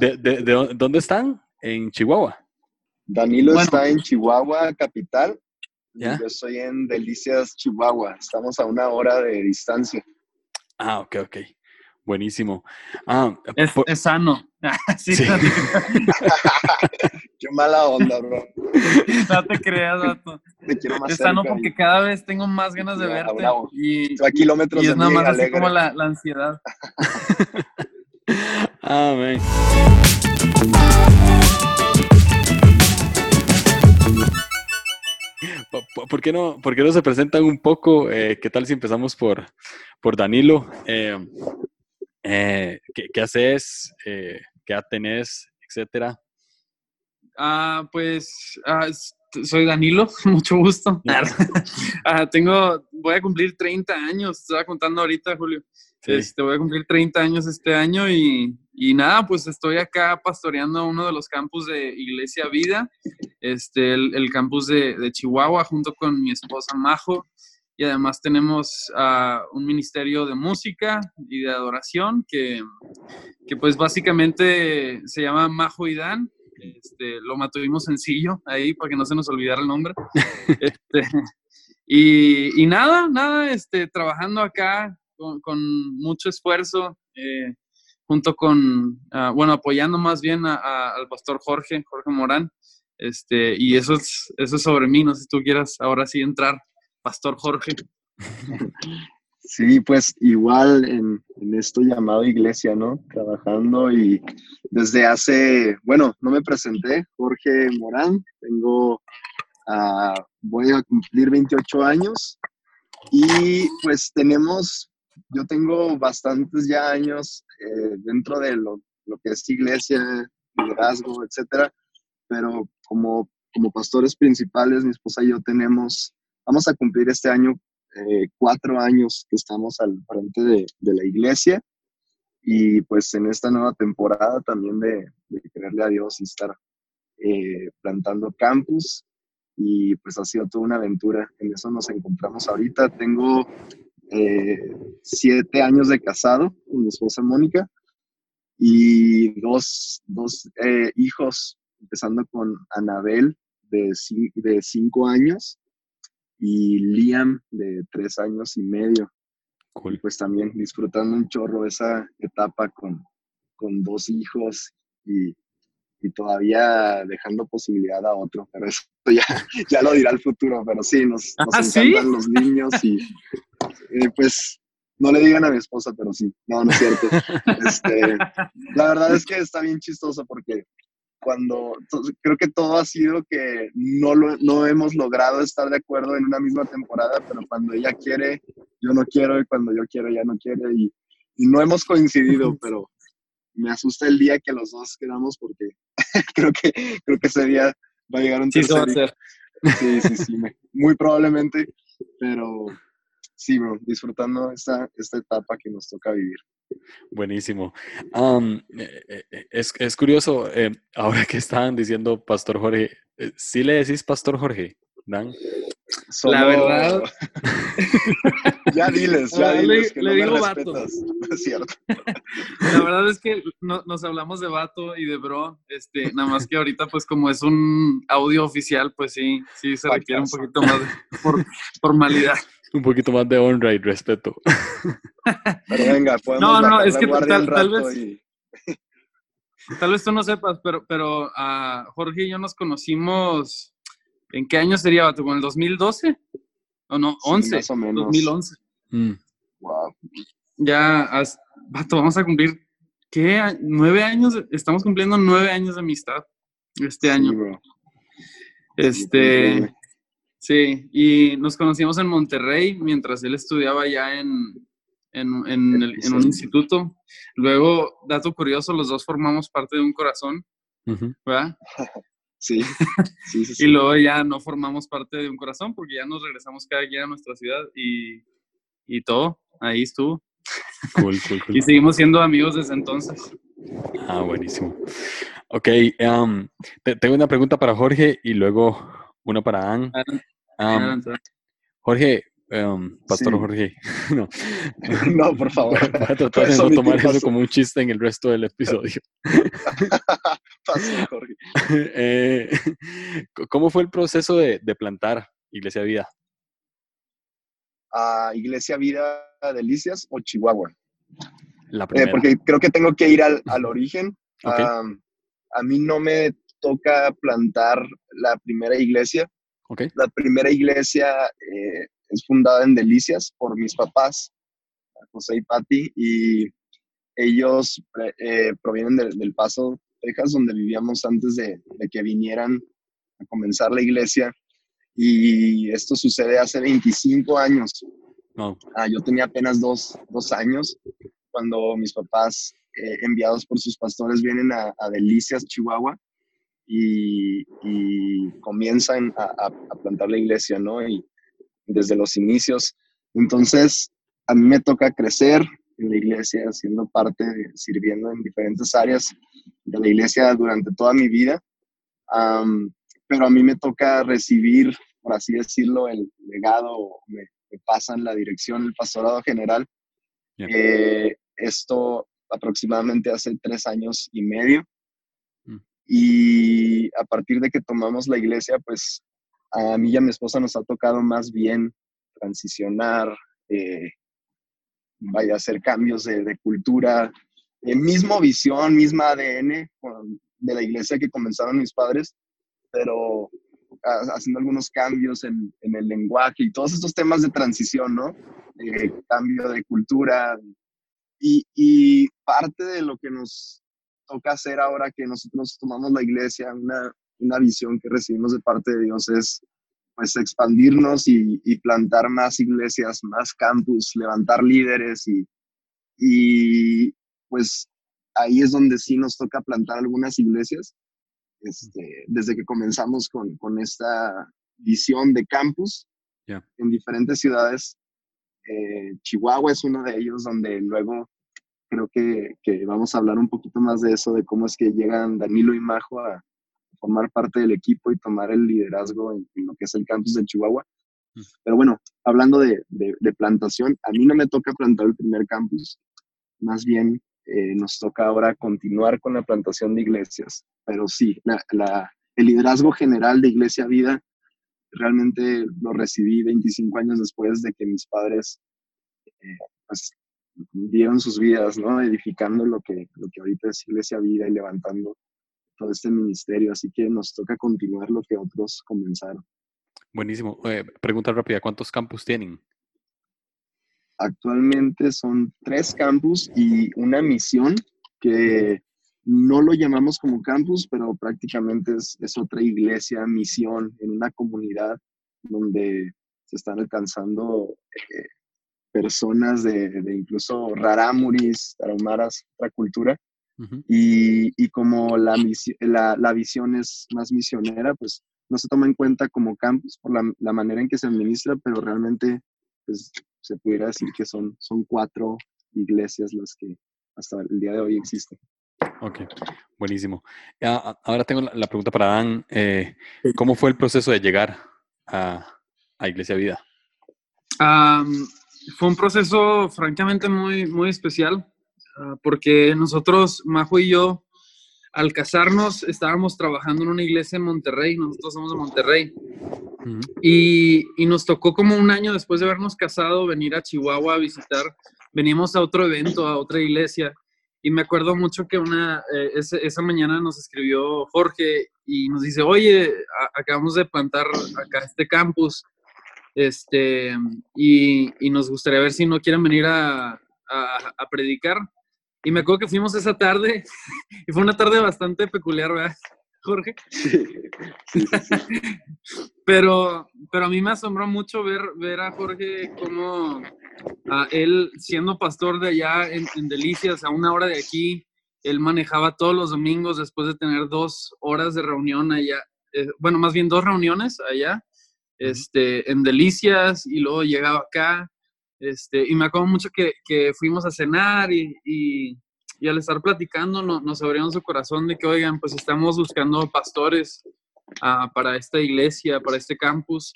¿De, de, de dónde están? En Chihuahua. Danilo Bueno. está en Chihuahua, capital. y ¿Ya? Yo estoy en Delicias, Chihuahua. Estamos a una hora de distancia. Ah, ok, ok. Buenísimo. Ah, Es, por- es sano. Sí, Sí. Qué mala onda, bro. no te creas, vato. Te quiero más Es sano cerca. porque cada vez tengo más ganas de Ya, verte. bravo. Y, Estoy a kilómetros y de es nada mí, más así como la, la ansiedad. po- ¿Por qué no, por qué no se presentan un poco? Eh, ¿Qué tal si empezamos por, por Danilo? Eh, eh, ¿qué, qué haces? Eh, ¿Qué edad tenés? Etcétera. Ah, pues ah, soy Danilo, mucho gusto. Ah, tengo, voy a cumplir 30 años, estaba contando ahorita, Julio. Sí. Este, voy a cumplir 30 años este año y, y nada, pues estoy acá pastoreando uno de los campus de Iglesia Vida, este, el, el campus de, de Chihuahua, junto con mi esposa Majo. Y además tenemos ah, un ministerio de música y de adoración que, que pues básicamente se llama Majo y Dan. Este, lo mantuvimos sencillo ahí para que no se nos olvidara el nombre. Este, y, y nada, nada, este, trabajando acá con, mucho esfuerzo, eh, junto con, ah, bueno, apoyando más bien a- al pastor Jorge, Jorge Morán. Este, y eso es, eso es sobre mí, no sé si tú quieras ahora sí entrar, Pastor Jorge. Sí, pues igual en, en esto llamado iglesia, ¿no? Trabajando y desde hace, bueno, no me presenté, Jorge Morán, tengo, ah, voy a cumplir 28 años y pues tenemos, yo tengo bastantes ya años eh, dentro de lo, lo que es iglesia, liderazgo, etcétera, pero como, como pastores principales, mi esposa y yo tenemos, vamos a cumplir este año eh, cuatro años que estamos al frente de, de la iglesia y pues en esta nueva temporada también de, de creerle a Dios y estar eh, plantando campus y pues ha sido toda una aventura. En eso nos encontramos ahorita. Tengo eh, siete años de casado con mi esposa Mónica y dos, dos eh, hijos, empezando con Anabel de, de cinco años y Liam de tres años y medio. Y Cool. pues también disfrutando un chorro esa etapa con, con dos hijos y, y todavía dejando posibilidad a otro, pero eso ya, ya lo dirá el futuro, pero sí, nos, nos ¿Ah, sí? encantan los niños y eh, pues no le digan a mi esposa, pero sí, no, no es cierto. Este, la verdad es que está bien chistoso porque cuando creo que todo ha sido que no, lo, no hemos logrado estar de acuerdo en una misma temporada, pero cuando ella quiere, yo no quiero, y cuando yo quiero, ella no quiere, y, y no hemos coincidido, pero me asusta el día que los dos quedamos porque creo que creo que ese día va a llegar un Sí, tercer. Sí, sí, sí, me- muy probablemente, pero sí, bro, disfrutando esta, esta etapa que nos toca vivir. Buenísimo. Eh, es, es curioso, eh, ahora que estaban diciendo Pastor Jorge, ¿sí le decís Pastor Jorge, Dan? La verdad- ya diles, ya le- diles que le no me digo vato. respetas. No es cierto. La verdad es que no- nos hablamos de vato y de bro, este, nada más que ahorita pues como es un audio oficial, pues sí, sí se requiere un poquito más de for- formalidad. Un poquito más de honra y respeto. Pero venga, podemos No, no, es que tal- vez- y- Tal vez tú no sepas, pero, pero ah, Jorge y yo nos conocimos, ¿en qué año sería, vato? ¿Con el 2012? ¿O no? Sí, 11. más o menos. 2011. Mm, Wow. Ya, has- vato, vamos a cumplir, ¿qué? Nueve años, estamos cumpliendo nueve años de amistad este Sí, año. bro. Este. Sí, y nos conocimos en Monterrey mientras él estudiaba ya en, en, en el- en un instituto. Luego, dato curioso, los dos formamos parte de un corazón. ¿verdad? Sí, sí, sí. sí. Y luego ya no formamos parte de un corazón porque ya nos regresamos cada quien a nuestra ciudad y, y todo, ahí estuvo. Cool, cool, cool. Y seguimos siendo amigos desde entonces. Ah, buenísimo. Ok, te- tengo una pregunta para Jorge y luego una para Ann. Am, Adelante. Jorge, em, Pastor Sí. Jorge. no. No, por favor. Voy a tratar de no tomar eso como un chiste en el resto del episodio. Pastor Jorge. Eh, ¿Cómo fue el proceso de, de plantar Iglesia Vida? ¿A Iglesia Vida Delicias o Chihuahua? La Eh, porque creo que tengo que ir al, al origen. A mí no me toca plantar la primera iglesia. Ok. La primera iglesia eh, es fundada en Delicias por mis papás, José y Patti, y ellos eh, provienen del, del Paso, Texas, donde vivíamos antes de, de que vinieran a comenzar la iglesia. Y esto sucede hace 25 años. No. Ah, yo tenía apenas dos, dos años cuando mis papás, eh, enviados por sus pastores, vienen a, a Delicias, Chihuahua, y, y comienzan a, a- a plantar la iglesia, ¿no? Y desde los inicios. Entonces, a mí me toca crecer en la iglesia, siendo parte, sirviendo en diferentes áreas de la iglesia durante toda mi vida. Am, pero a mí me toca recibir, por así decirlo, el legado, me, me pasan la dirección, el pastorado general. Bien. Eh, esto aproximadamente hace tres años y medio. Y a partir de que tomamos la iglesia, pues a mí y a mi esposa nos ha tocado más bien transicionar, eh, vaya a hacer cambios de, de cultura, eh, mismo visión, misma ADN con- de la iglesia que comenzaron mis padres, pero ha- haciendo algunos cambios en, en el lenguaje y todos estos temas de transición, ¿no? Eh, cambio de cultura. Y, y parte de lo que nos toca hacer ahora que nosotros tomamos la iglesia, una, una visión que recibimos de parte de Dios es pues expandirnos y, y plantar más iglesias, más campus, levantar líderes y, y pues ahí es donde sí nos toca plantar algunas iglesias. Este, desde que comenzamos con, con esta visión de campus en diferentes ciudades. Eh, Chihuahua es uno de ellos donde luego creo que, que vamos a hablar un poquito más de eso, de cómo es que llegan Danilo y Majo a formar parte del equipo y tomar el liderazgo en, en lo que es el campus de Chihuahua. Mm. Pero bueno, hablando de, de- de plantación, a mí no me toca plantar el primer campus, más bien eh, nos toca ahora continuar con la plantación de iglesias. Pero sí, la- la- el liderazgo general de Iglesia Vida realmente lo recibí 25 años después de que mis padres eh, pues, dieron sus vidas, ¿no? Edificando lo que, lo que ahorita es Iglesia Vida y levantando todo este ministerio. Así que nos toca continuar lo que otros comenzaron. Buenísimo. Eh, pregunta rápida, ¿cuántos campus tienen? Actualmente son tres campus y una misión que no lo llamamos como campus, pero prácticamente es, es otra iglesia, misión en una comunidad donde se están alcanzando eh, personas de, de incluso rarámuris, tarahumaras, otra cultura. Y, y como la, misi- la, la visión es más misionera, pues no se toma en cuenta como campus por la, la manera en que se administra, pero realmente pues, se pudiera decir que son, son cuatro iglesias las que hasta el día de hoy existen. Ok, buenísimo. Ya, a- ahora tengo la, pregunta para Dan. eh, ¿Cómo fue el proceso de llegar a, a Iglesia Vida? Fue un proceso francamente muy, muy especial, ah, porque nosotros, Majo y yo, al casarnos, estábamos trabajando en una iglesia en Monterrey, nosotros somos de Monterrey, y, y nos tocó como un año después de habernos casado venir a Chihuahua a visitar, venimos a otro evento, a otra iglesia, y me acuerdo mucho que una, eh, esa mañana nos escribió Jorge y nos dice, oye, a- acabamos de plantar acá este campus, este, y, y nos gustaría ver si no quieren venir a, a- a predicar. Y me acuerdo que fuimos esa tarde, y fue una tarde bastante peculiar, ¿verdad, Jorge? Sí, sí, sí, sí. Pero, pero a mí me asombró mucho ver, ver a Jorge como a él siendo pastor de allá en, en Delicias, a una hora de aquí, él manejaba todos los domingos después de tener dos horas de reunión allá, eh, bueno, más bien dos reuniones allá, este, en Delicias, y luego llegaba acá, este, y me acuerdo mucho que, que fuimos a cenar y, y, y al estar platicando no- nos abrieron su corazón de que, oigan, pues estamos buscando pastores ah, para esta iglesia, para este campus.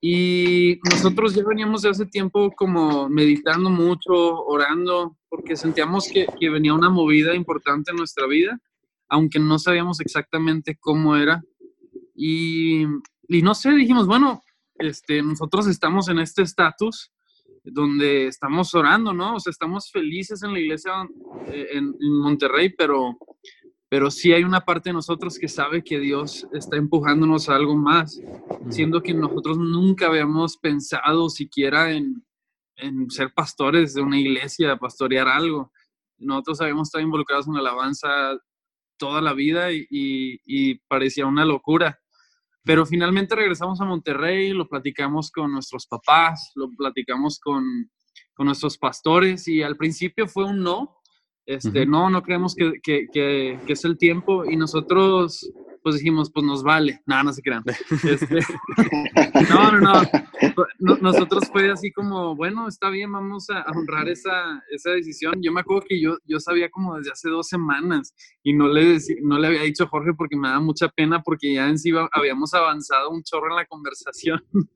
Y nosotros ya veníamos de hace tiempo como meditando mucho, orando, porque sentíamos que, que venía una movida importante en nuestra vida, aunque no sabíamos exactamente cómo era. Y, y no sé, dijimos, bueno, este, nosotros estamos en este estatus donde estamos orando, ¿no? O sea, estamos felices en la iglesia eh, en, en Monterrey, pero pero sí hay una parte de nosotros que sabe que Dios está empujándonos a algo más, siendo que nosotros nunca habíamos pensado siquiera en, en ser pastores de una iglesia, pastorear algo. Nosotros habíamos estado involucrados en la alabanza toda la vida y, y, parecía una locura. Pero finalmente regresamos a Monterrey, lo platicamos con nuestros papás, lo platicamos con, con nuestros pastores y al principio fue un no, este, no, no creemos que, que, que, que, es el tiempo y nosotros pues dijimos, pues nos vale. Nada, no se crean. Este, no, no, no, Nosotros fue así como, bueno, está bien, vamos a, honrar esa, esa, decisión. Yo me acuerdo que yo, yo sabía como desde hace dos semanas y no le, no le había dicho a Jorge porque me da mucha pena porque ya en sí habíamos avanzado un chorro en la conversación.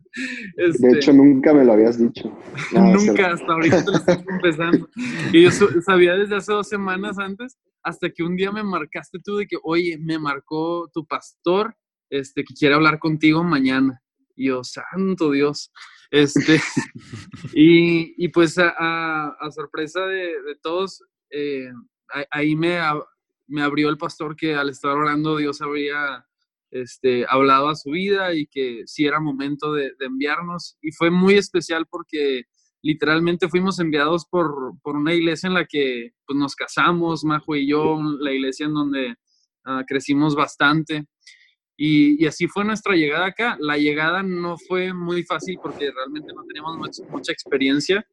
Este, de hecho, nunca me lo habías dicho. nunca, hasta ahorita lo estoy empezando. Y yo sabía desde hace dos semanas antes hasta que un día me marcaste tú de que, oye, me marcó tu pastor, este, que quiere hablar contigo mañana. Y yo, santo Dios. Este, y, y, pues a, sorpresa de, todos, eh, ahí me, abrió el pastor que al estar orando Dios había este, hablado a su vida y que sí era momento de enviarnos. Y fue muy especial porque literalmente fuimos enviados por, por, una iglesia en la que pues, nos casamos, Majo y yo, la iglesia en donde uh, crecimos bastante. Y, y, así fue nuestra llegada acá. La llegada no fue muy fácil porque realmente no teníamos mucha, mucha experiencia,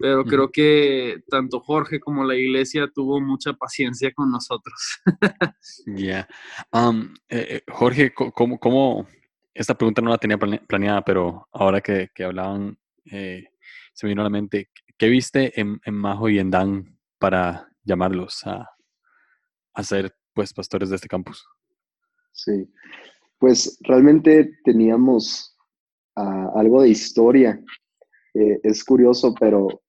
pero creo que tanto Jorge como la iglesia tuvo mucha paciencia con nosotros. Ya. Um, eh, eh, Jorge, ¿cómo, ¿cómo, Esta pregunta no la tenía planeada, pero ahora que, que hablaban eh, se me vino a la mente, ¿qué viste en, Majo y en Dan para llamarlos a, a ser pues pastores de este campus? Sí, pues realmente teníamos ah, algo de historia. Eh, es curioso, pero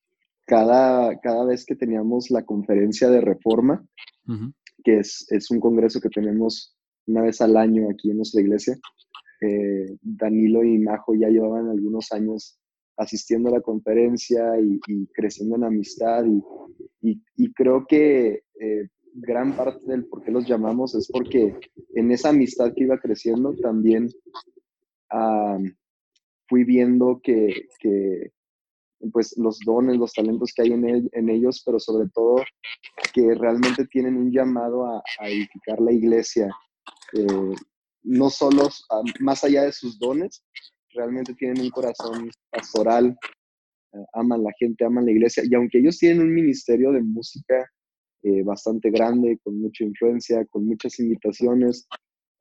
cada, cada vez que teníamos la conferencia de reforma, que es, es, un congreso que tenemos una vez al año aquí en nuestra iglesia, eh, Danilo y Majo ya llevaban algunos años asistiendo a la conferencia y, creciendo en amistad. Y, y, creo que eh, gran parte del por qué los llamamos es porque en esa amistad que iba creciendo también fui viendo que, que, pues los dones, los talentos que hay en, en, ellos, pero sobre todo que realmente tienen un llamado a, edificar la iglesia, eh, no solo más allá de sus dones, realmente tienen un corazón pastoral, eh, aman la gente, aman la iglesia, y aunque ellos tienen un ministerio de música eh, bastante grande, con mucha influencia, con muchas invitaciones,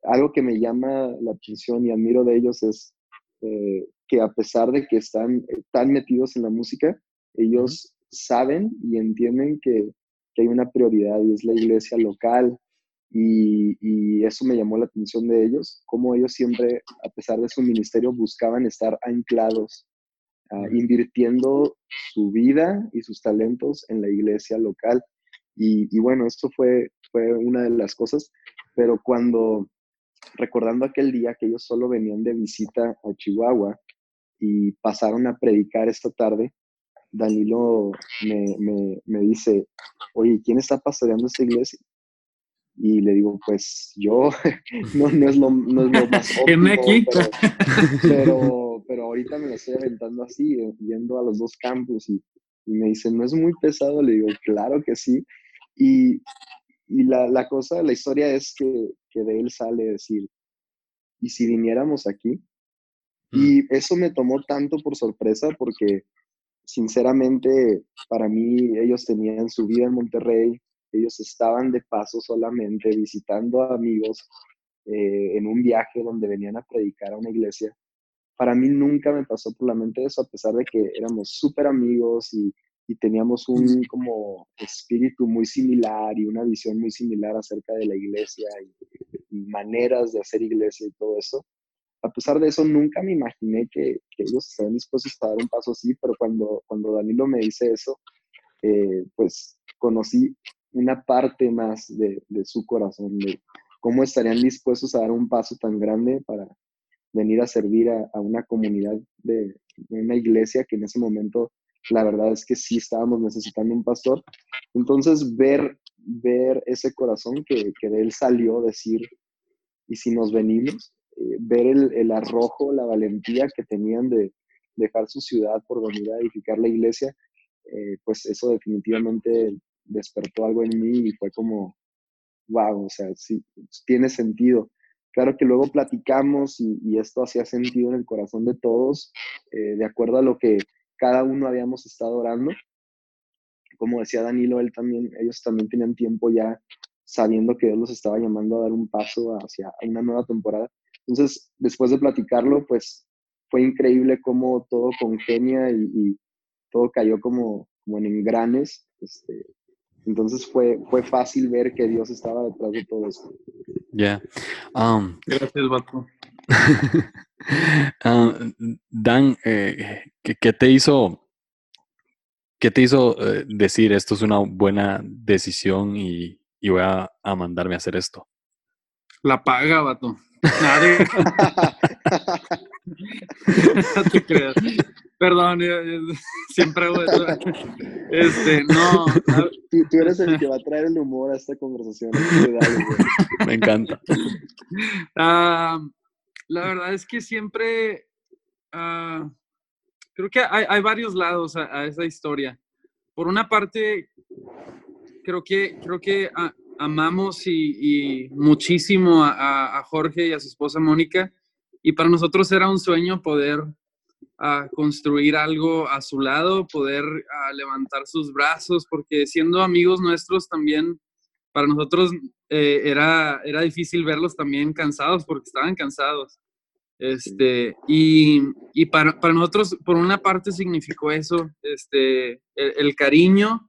algo que me llama la atención y admiro de ellos es eh, que a pesar de que están tan metidos en la música, ellos saben y entienden que, que hay una prioridad y es la iglesia local, y, eso me llamó la atención de ellos, cómo ellos siempre, a pesar de su ministerio, buscaban estar anclados, ah, invirtiendo su vida y sus talentos en la iglesia local. Y, bueno, esto fue, fue una de las cosas, pero cuando, recordando aquel día que ellos solo venían de visita a Chihuahua y pasaron a predicar esta tarde, Danilo me, me, me dice, oye, ¿quién está pastoreando esta iglesia? Y le digo, pues yo, no, no, es, lo, no es lo más óptimo, pero, pero, ahorita me lo estoy aventando así, eh, yendo a los dos campos y, y, me dice, ¿no es muy pesado? Le digo, claro que sí. Y, y la, la, cosa, la historia es que, que, de él sale decir, ¿y si viniéramos aquí? Y mm. eso me tomó tanto por sorpresa porque sinceramente para mí ellos tenían su vida en Monterrey, ellos estaban de paso solamente visitando a amigos eh, en un viaje donde venían a predicar a una iglesia. Para mí nunca me pasó por la mente eso, a pesar de que éramos súper amigos y, y teníamos un como espíritu muy similar y una visión muy similar acerca de la iglesia y, y, maneras de hacer iglesia y todo eso. a pesar de eso, nunca me imaginé que, ellos estaban dispuestos a dar un paso así, pero cuando, cuando Danilo me dice eso, eh, pues conocí una parte más de, su corazón, de cómo estarían dispuestos a dar un paso tan grande para venir a servir a, una comunidad de, una iglesia que en ese momento la verdad es que sí estábamos necesitando un pastor. Entonces ver, ver ese corazón que, que de él salió, decir, ¿y si nos venimos? Eh, ver el, el, arrojo, la valentía que tenían de dejar su ciudad por venir a edificar la iglesia, eh, pues eso definitivamente despertó algo en mí y fue como, wow, o sea, sí, tiene sentido. Claro que luego platicamos y, esto hacía sentido en el corazón de todos, eh, de acuerdo a lo que cada uno habíamos estado orando. Como decía Danilo, él también, ellos también tenían tiempo ya sabiendo que Dios los estaba llamando a dar un paso hacia una nueva temporada. Entonces, después de platicarlo, pues fue increíble cómo todo congenia y, todo cayó como, como en engranes. Este, entonces fue, fue fácil ver que Dios estaba detrás de todo esto. Ya. Um, Gracias, Bato. Um, Dan, eh, ¿qué, te hizo, qué te hizo eh, decir esto es una buena decisión y, y voy a, a mandarme a hacer esto? La paga, vato. No te creas. Perdón, siempre hago eso. Este, no. Tú, eres el que va a traer el humor a esta conversación. Me encanta. Ah, la verdad es que siempre. Ah, creo que hay, varios lados a, esa historia. Por una parte, creo que, creo que amamos y, muchísimo a, Jorge y a su esposa Mónica. Y para nosotros era un sueño poder uh, construir algo a su lado, poder levantar sus brazos, porque siendo amigos nuestros también, para nosotros eh, era, era difícil verlos también cansados, porque estaban cansados. Este, y, y para, para, nosotros, por una parte, significó eso, este, el cariño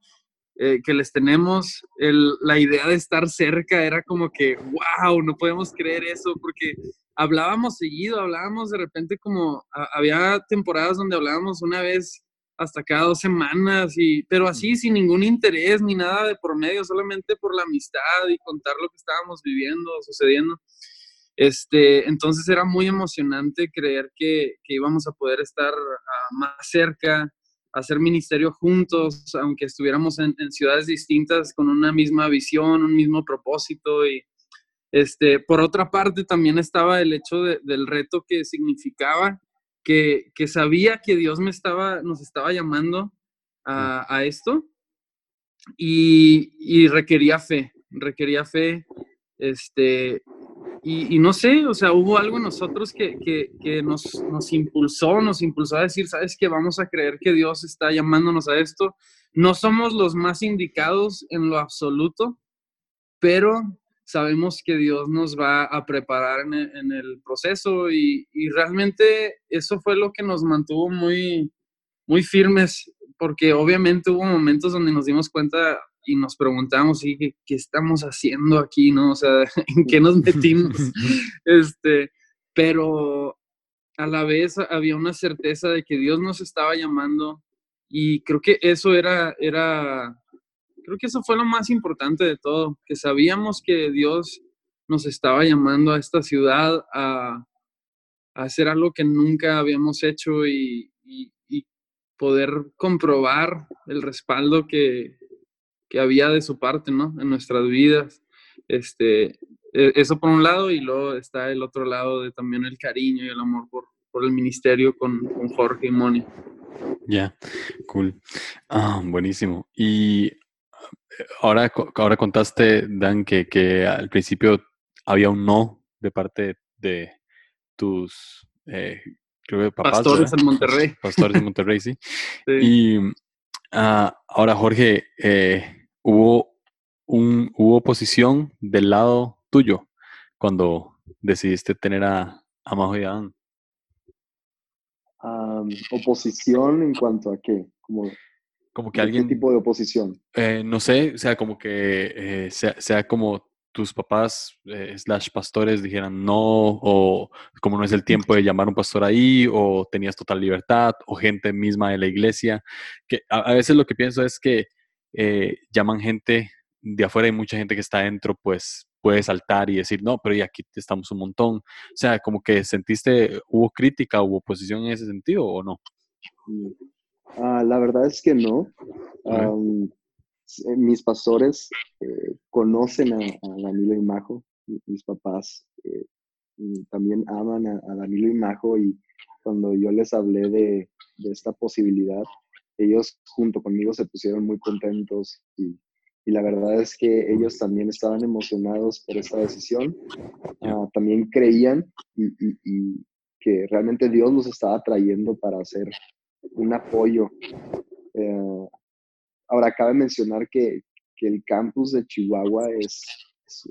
eh, que les tenemos, la idea de estar cerca era como que, wow, no podemos creer eso, porque hablábamos seguido, hablábamos de repente como, había temporadas donde hablábamos una vez hasta cada dos semanas, y, pero así sin ningún interés ni nada de por medio, solamente por la amistad y contar lo que estábamos viviendo, sucediendo. Este, entonces era muy emocionante creer que, que íbamos a poder estar ah, más cerca, hacer ministerio juntos, aunque estuviéramos en, ciudades distintas con una misma visión, un mismo propósito. Y este, por otra parte, también estaba el hecho del reto que significaba que, que, sabía que Dios me estaba, nos estaba llamando a, esto y, y, requería fe, requería fe. Este, y, no sé, o sea, hubo algo en nosotros que, que, nos, nos, impulsó, nos impulsó a decir, sabes que vamos a creer que Dios está llamándonos a esto. No somos los más indicados en lo absoluto, pero sabemos que Dios nos va a preparar en el, en el proceso y, y, realmente eso fue lo que nos mantuvo muy, muy firmes, porque obviamente hubo momentos donde nos dimos cuenta, y nos preguntamos, ¿qué, ¿qué, estamos haciendo aquí? ¿No? O sea, ¿en qué nos metimos? este, pero a la vez había una certeza de que Dios nos estaba llamando y creo que eso era, era, creo que eso fue lo más importante de todo, que sabíamos que Dios nos estaba llamando a esta ciudad a, a hacer algo que nunca habíamos hecho y, y, y poder comprobar el respaldo que, que había de su parte, ¿no? En nuestras vidas. Este, e, eso por un lado y luego está el otro lado de también el cariño y el amor por, por el ministerio con, con Jorge y Moni. Ya, cool. Ah, buenísimo. Y ahora, ahora contaste, Dan, que, que al principio había un no de parte de tus, eh, creo que papás. Pastores en Monterrey. Pastores en Monterrey, sí. Y ah, ahora, Jorge, eh, hubo, un, hubo oposición del lado tuyo cuando decidiste tener a, a Majo y Adán. oposición en cuanto a qué? Como, como que alguien... ¿Qué tipo de oposición? Eh, no sé, o sea, como que eh, sea, sea, como tus papás eh, slash pastores dijeran no, o como no es el tiempo de llamar a un pastor ahí, o tenías total libertad, o gente misma de la iglesia, que a, veces lo que pienso es que eh, llaman gente de afuera y mucha gente que está adentro, pues puede saltar y decir, no, pero y aquí estamos un montón. O sea, como que sentiste, ¿hubo crítica, hubo oposición en ese sentido o no? Ah, la verdad es que no. Eh, mis pastores eh, conocen a, Danilo y Majo, mis papás eh, también aman a, Danilo y Majo. Y cuando yo les hablé de, esta posibilidad, ellos junto conmigo se pusieron muy contentos. Y, la verdad es que ellos también estaban emocionados por esta decisión, ah, también creían y, que realmente Dios los estaba trayendo para hacer un apoyo Ahora, cabe mencionar que, el campus de Chihuahua es,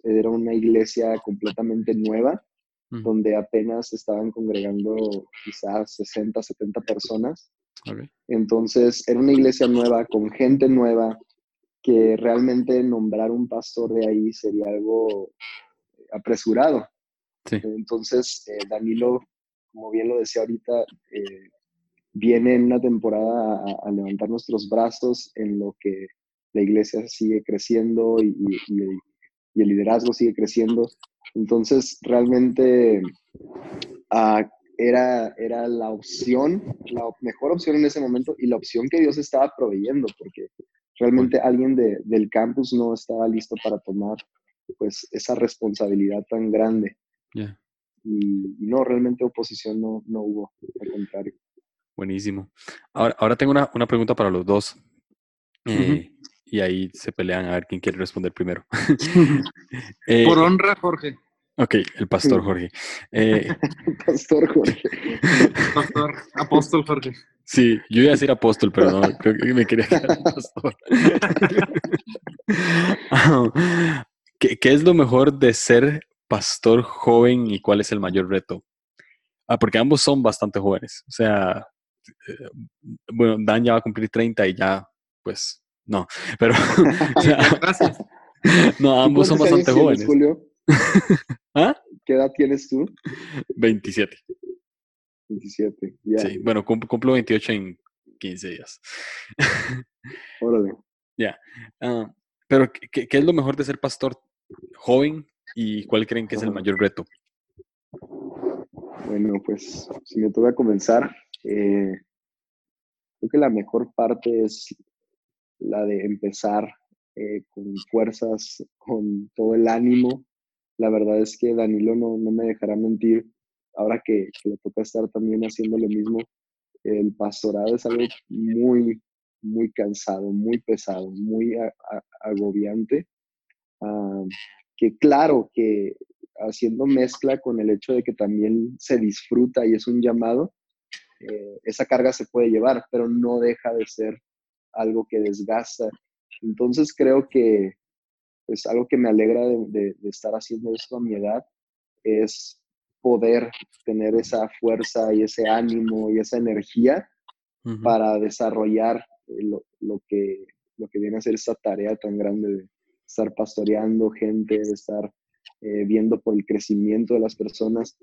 era una iglesia completamente nueva, donde apenas estaban congregando quizás 60, 70 personas. Entonces, era una iglesia nueva, con gente nueva, que realmente nombrar un pastor de ahí sería algo apresurado. Entonces, eh, Danilo, como bien lo decía ahorita, eh, viene en una temporada a, levantar nuestros brazos en lo que la iglesia sigue creciendo y, el liderazgo sigue creciendo. Entonces, realmente ah, era, era la opción, la mejor opción en ese momento y la opción que Dios estaba proveyendo, porque realmente alguien del campus no estaba listo para tomar pues esa responsabilidad tan grande. Y, no, realmente oposición no, no hubo, al contrario. Buenísimo. Ahora, ahora tengo una, pregunta para los dos. Eh, y ahí se pelean a ver quién quiere responder primero. Eh, Por honra, Jorge. Ok, el pastor Jorge. Eh, pastor Jorge. Pastor, apóstol Jorge. Sí, yo iba a decir apóstol, pero no, creo que me quería quedar pastor. ¿Qué, ¿Qué es lo mejor de ser pastor joven y cuál es el mayor reto? Ah, porque ambos son bastante jóvenes. O sea, bueno, Dan ya va a cumplir 30 y ya, pues, no, pero... Gracias. No, ambos son bastante jóvenes. Julio? ¿Ah? ¿Qué edad tienes tú? 27. 27, ya. Sí, bueno, cumplo 28 en 15 días. Órale. Ya. Ah, pero, ¿qué, ¿qué, es lo mejor de ser pastor joven y cuál creen que es el mayor reto? Bueno, pues, si me toca comenzar, eh, creo que la mejor parte es la de empezar eh, con fuerzas, con todo el ánimo. La verdad es que Danilo no, no me dejará mentir, ahora que, le toca estar también haciendo lo mismo. El pastorado es algo muy, muy cansado, muy pesado, muy agobiante. Ah, que claro que haciendo mezcla con el hecho de que también se disfruta y es un llamado, eh, esa carga se puede llevar, pero no deja de ser algo que desgasta. Entonces creo que es algo que me alegra de, estar haciendo esto a mi edad es poder tener esa fuerza y ese ánimo y esa energía para desarrollar eh, lo, que, lo que viene a ser esta tarea tan grande de estar pastoreando gente, de estar eh, viendo por el crecimiento de las personas,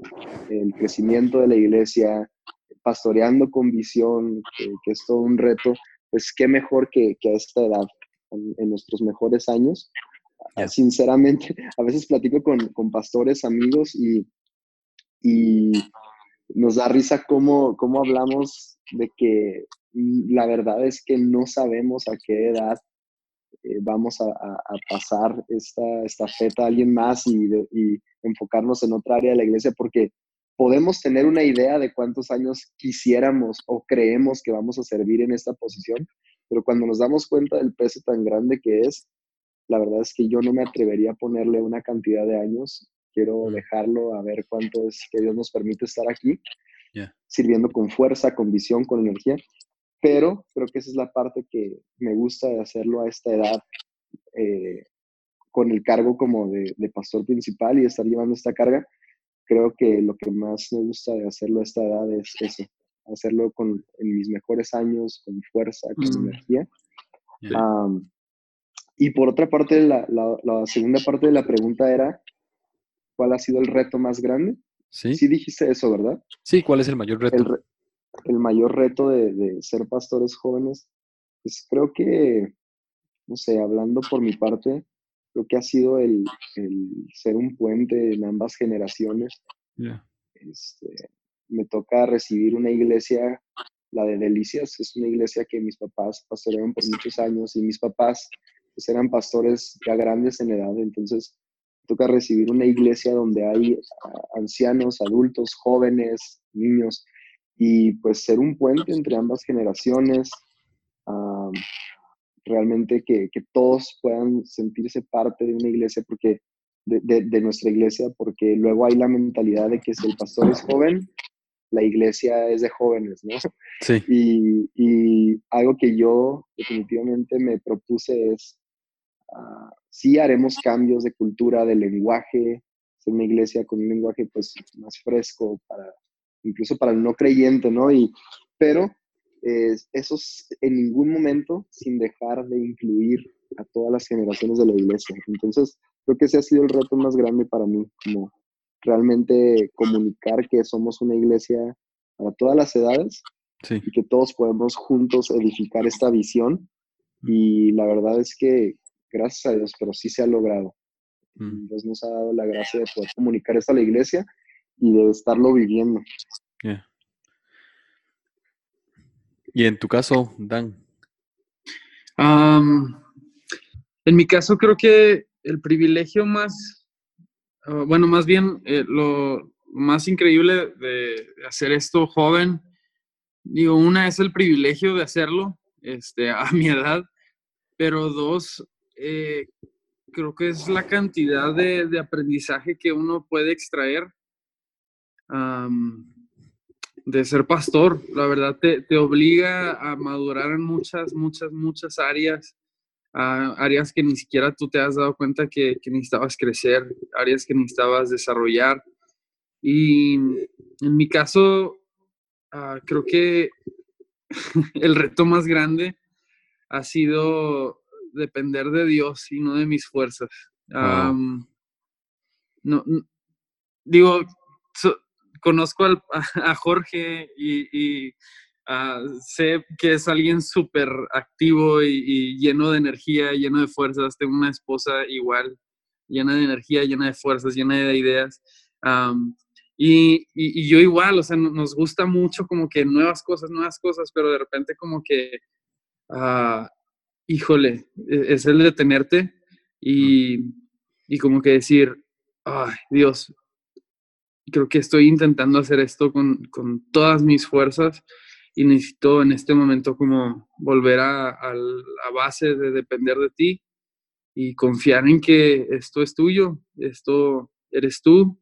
el crecimiento de la iglesia, pastoreando con visión, que, es todo un reto, pues qué mejor que, a esta edad, en, nuestros mejores años. Sinceramente, a veces platico con, pastores, amigos, y, y nos da risa cómo, cómo hablamos de que la verdad es que no sabemos a qué edad eh, vamos a, pasar esta estafeta a alguien más y, y, enfocarnos en otra área de la iglesia, porque podemos tener una idea de cuántos años quisiéramos o creemos que vamos a servir en esta posición, pero cuando nos damos cuenta del peso tan grande que es, la verdad es que yo no me atrevería a ponerle una cantidad de años. Quiero mm. dejarlo a ver cuánto es que Dios nos permite estar aquí, sirviendo con fuerza, con visión, con energía. Pero creo que esa es la parte que me gusta de hacerlo a esta edad, eh, con el cargo como de, de pastor principal y estar llevando esta carga, creo que lo que más me gusta de hacerlo a esta edad es eso, hacerlo con, en mis mejores años, con fuerza, con mm. energía. y por otra parte, la, la, segunda parte de la pregunta era, ¿cuál ha sido el reto más grande? Sí. Sí dijiste eso, ¿verdad? Sí, ¿cuál es el mayor reto? El, mayor reto de, de, ser pastores jóvenes, pues creo que, no sé, hablando por mi parte, creo que ha sido el, el ser un puente en ambas generaciones. Este, me toca recibir una iglesia, la de Delicias, es una iglesia que mis papás pastorearon por muchos años y mis papás pues, eran pastores ya grandes en edad, entonces me toca recibir una iglesia donde hay ancianos, adultos, jóvenes, niños, y pues ser un puente entre ambas generaciones, realmente que, que, todos puedan sentirse parte de una iglesia, porque de, de, nuestra iglesia, porque luego hay la mentalidad de que si el pastor es joven, la iglesia es de jóvenes, ¿no? Sí. Y, y algo que yo definitivamente me propuse es, uh, sí haremos cambios de cultura, de lenguaje, ser una iglesia con un lenguaje pues más fresco para, incluso para el no creyente, ¿no? Y, pero eh, eso en ningún momento sin dejar de incluir a todas las generaciones de la iglesia. Entonces, creo que ese ha sido el reto más grande para mí, como realmente comunicar que somos una iglesia para todas las edades y que todos podemos juntos edificar esta visión. Y la verdad es que, gracias a Dios, pero sí se ha logrado. Mm. Dios nos ha dado la gracia de poder comunicar esto a la iglesia y de estarlo viviendo. ¿Y en tu caso, Dan? en mi caso creo que el privilegio más, ah, bueno, más bien eh, lo más increíble de hacer esto joven, digo, una es el privilegio de hacerlo este, a mi edad, pero dos, eh, creo que es la cantidad de, aprendizaje que uno puede extraer de ser pastor. La verdad te, te, obliga a madurar en muchas, muchas, muchas áreas, áreas que ni siquiera tú te has dado cuenta que, que necesitabas crecer, áreas que necesitabas desarrollar. Y en mi caso, ah, creo que el reto más grande ha sido depender de Dios y no de mis fuerzas. no, digo, conozco a, Jorge y, ah, sé que es alguien súper activo y, lleno de energía, lleno de fuerzas. Tengo una esposa igual, llena de energía, llena de fuerzas, llena de ideas. y, yo igual, o sea, nos gusta mucho como que nuevas cosas, nuevas cosas, pero de repente como que, uh, híjole, e, es el detenerte y, y como que decir, ay, Dios, creo que estoy intentando hacer esto con, con todas mis fuerzas y necesito en este momento como volver a, a, la base de depender de ti y confiar en que esto es tuyo, esto eres tú,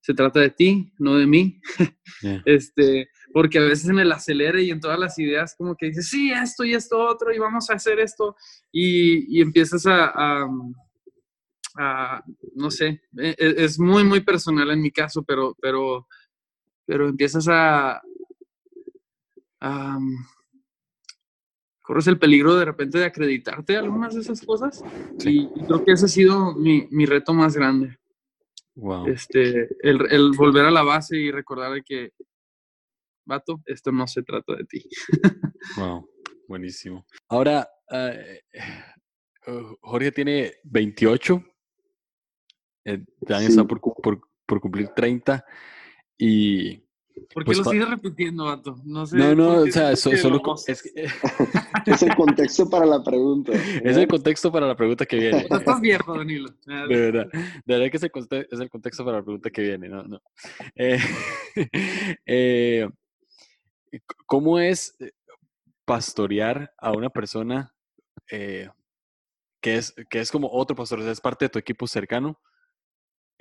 se trata de ti, no de mí. este, porque a veces en el acelere y en todas las ideas como que dices, sí, esto y esto otro y vamos a hacer esto y, y empiezas a no sé, e, e, es muy, muy personal en mi caso, pero, pero, pero empiezas a, corres el peligro de repente de acreditarte algunas de esas cosas. Y, creo que ese ha sido mi, mi reto más grande. Wow. Este, el, el, volver a la base y recordar que, vato, esto no se trata de ti. wow, buenísimo. Ahora, eh, Jorge tiene 28 eh, Dan está por, por, por, cumplir 30 y... ¿Por qué pues, lo sigues repitiendo, Vato? No sé. No, no, o sea, solo... Es, es, el contexto para la pregunta. Es el contexto para la pregunta que viene. No estás viejo, Danilo. De verdad, de verdad que es el, es el contexto para la pregunta que viene, no, no. Eh, eh, ¿Cómo es eh, pastorear a una persona eh, que, es, que es como otro pastor, o sea, es parte de tu equipo cercano,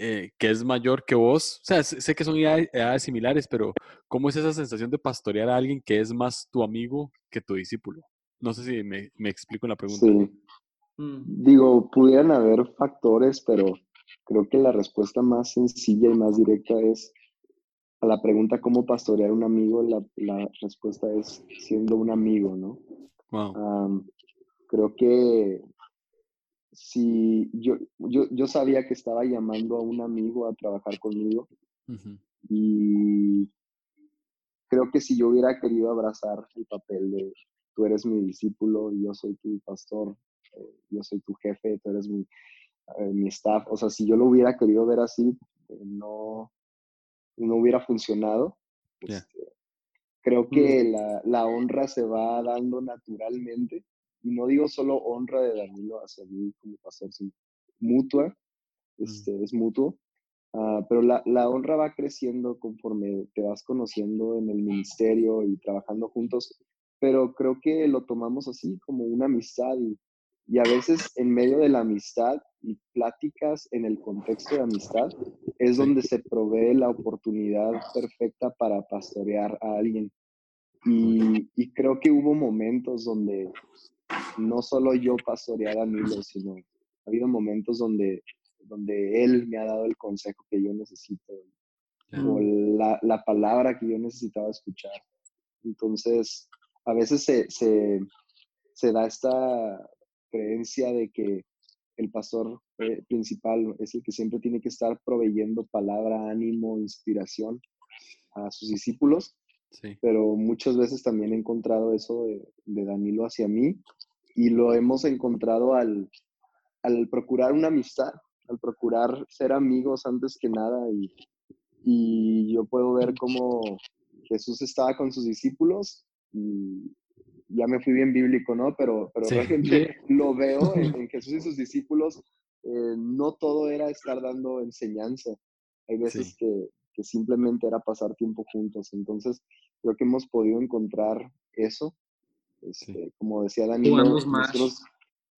eh, que es mayor que vos? O sea, sé que son edades, similares, pero ¿cómo es esa sensación de pastorear a alguien que es más tu amigo que tu discípulo? No sé si me, me explico en la pregunta. Sí. Mm. Digo, pudieran haber factores, pero creo que la respuesta más sencilla y más directa es a la pregunta cómo pastorear a un amigo, la, la respuesta es siendo un amigo, ¿no? Wow. creo que si yo, yo, yo sabía que estaba llamando a un amigo a trabajar conmigo y creo que si yo hubiera querido abrazar el papel de tú eres mi discípulo, yo soy tu pastor, eh, yo soy tu jefe, tú eres mi, eh, mi staff, o sea, si yo lo hubiera querido ver así, eh, no, no hubiera funcionado. Este, creo que mm. la, la honra se va dando naturalmente y no digo solo honra de Danilo hacia mí como pastor, sino mutua, mm. este, es mutuo. Uh, pero la, la, honra va creciendo conforme te vas conociendo en el ministerio y trabajando juntos, pero creo que lo tomamos así como una amistad y, y a veces en medio de la amistad y pláticas en el contexto de amistad es donde se provee la oportunidad perfecta para pastorear a alguien. Y, y creo que hubo momentos donde no solo yo pastoreé a Danilo, sino ha habido momentos donde, donde él me ha dado el consejo que yo necesito o la, la, palabra que yo necesitaba escuchar. Entonces, a veces se, se, se da esta creencia de que el pastor eh, principal es el que siempre tiene que estar proveyendo palabra, ánimo, inspiración a sus discípulos. Pero muchas veces también he encontrado eso de, de, Danilo hacia mí y lo hemos encontrado al, al, procurar una amistad, al procurar ser amigos antes que nada y, y yo puedo ver cómo Jesús estaba con sus discípulos y ya me fui bien bíblico, ¿no? Pero, pero realmente lo veo en, Jesús y sus discípulos. Eh, no todo era estar dando enseñanza. Hay veces que, que, simplemente era pasar tiempo juntos. Entonces, creo que hemos podido encontrar eso. Este, como decía Daniel, nosotros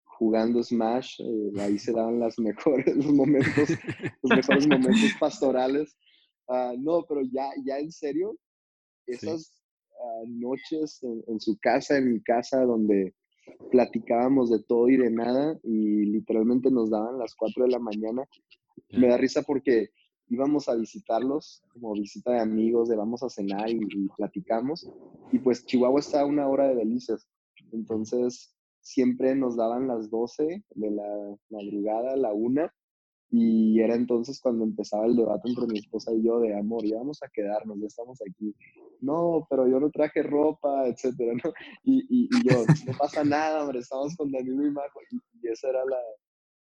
jugando Smash, eh, ahí se daban las mejores momentos, los mejores momentos pastorales. Uh, no, pero ya, ya en serio, esas noches en, su casa, en mi casa, donde platicábamos de todo y de nada y literalmente nos daban las 4 de la mañana. Me da risa porque íbamos a visitarlos como visita de amigos, de vamos a cenar y, y platicamos. Y pues Chihuahua está a una hora de delicias. Entonces siempre nos daban las 12 de la madrugada, la una, y era entonces cuando empezaba el debate entre mi esposa y yo de amor, ya vamos a quedarnos, ya estamos aquí. No, pero yo no traje ropa, etcétera, ¿no? Y, y, yo, no pasa nada, hombre, estamos con Danilo y Majo. Y, esa era la,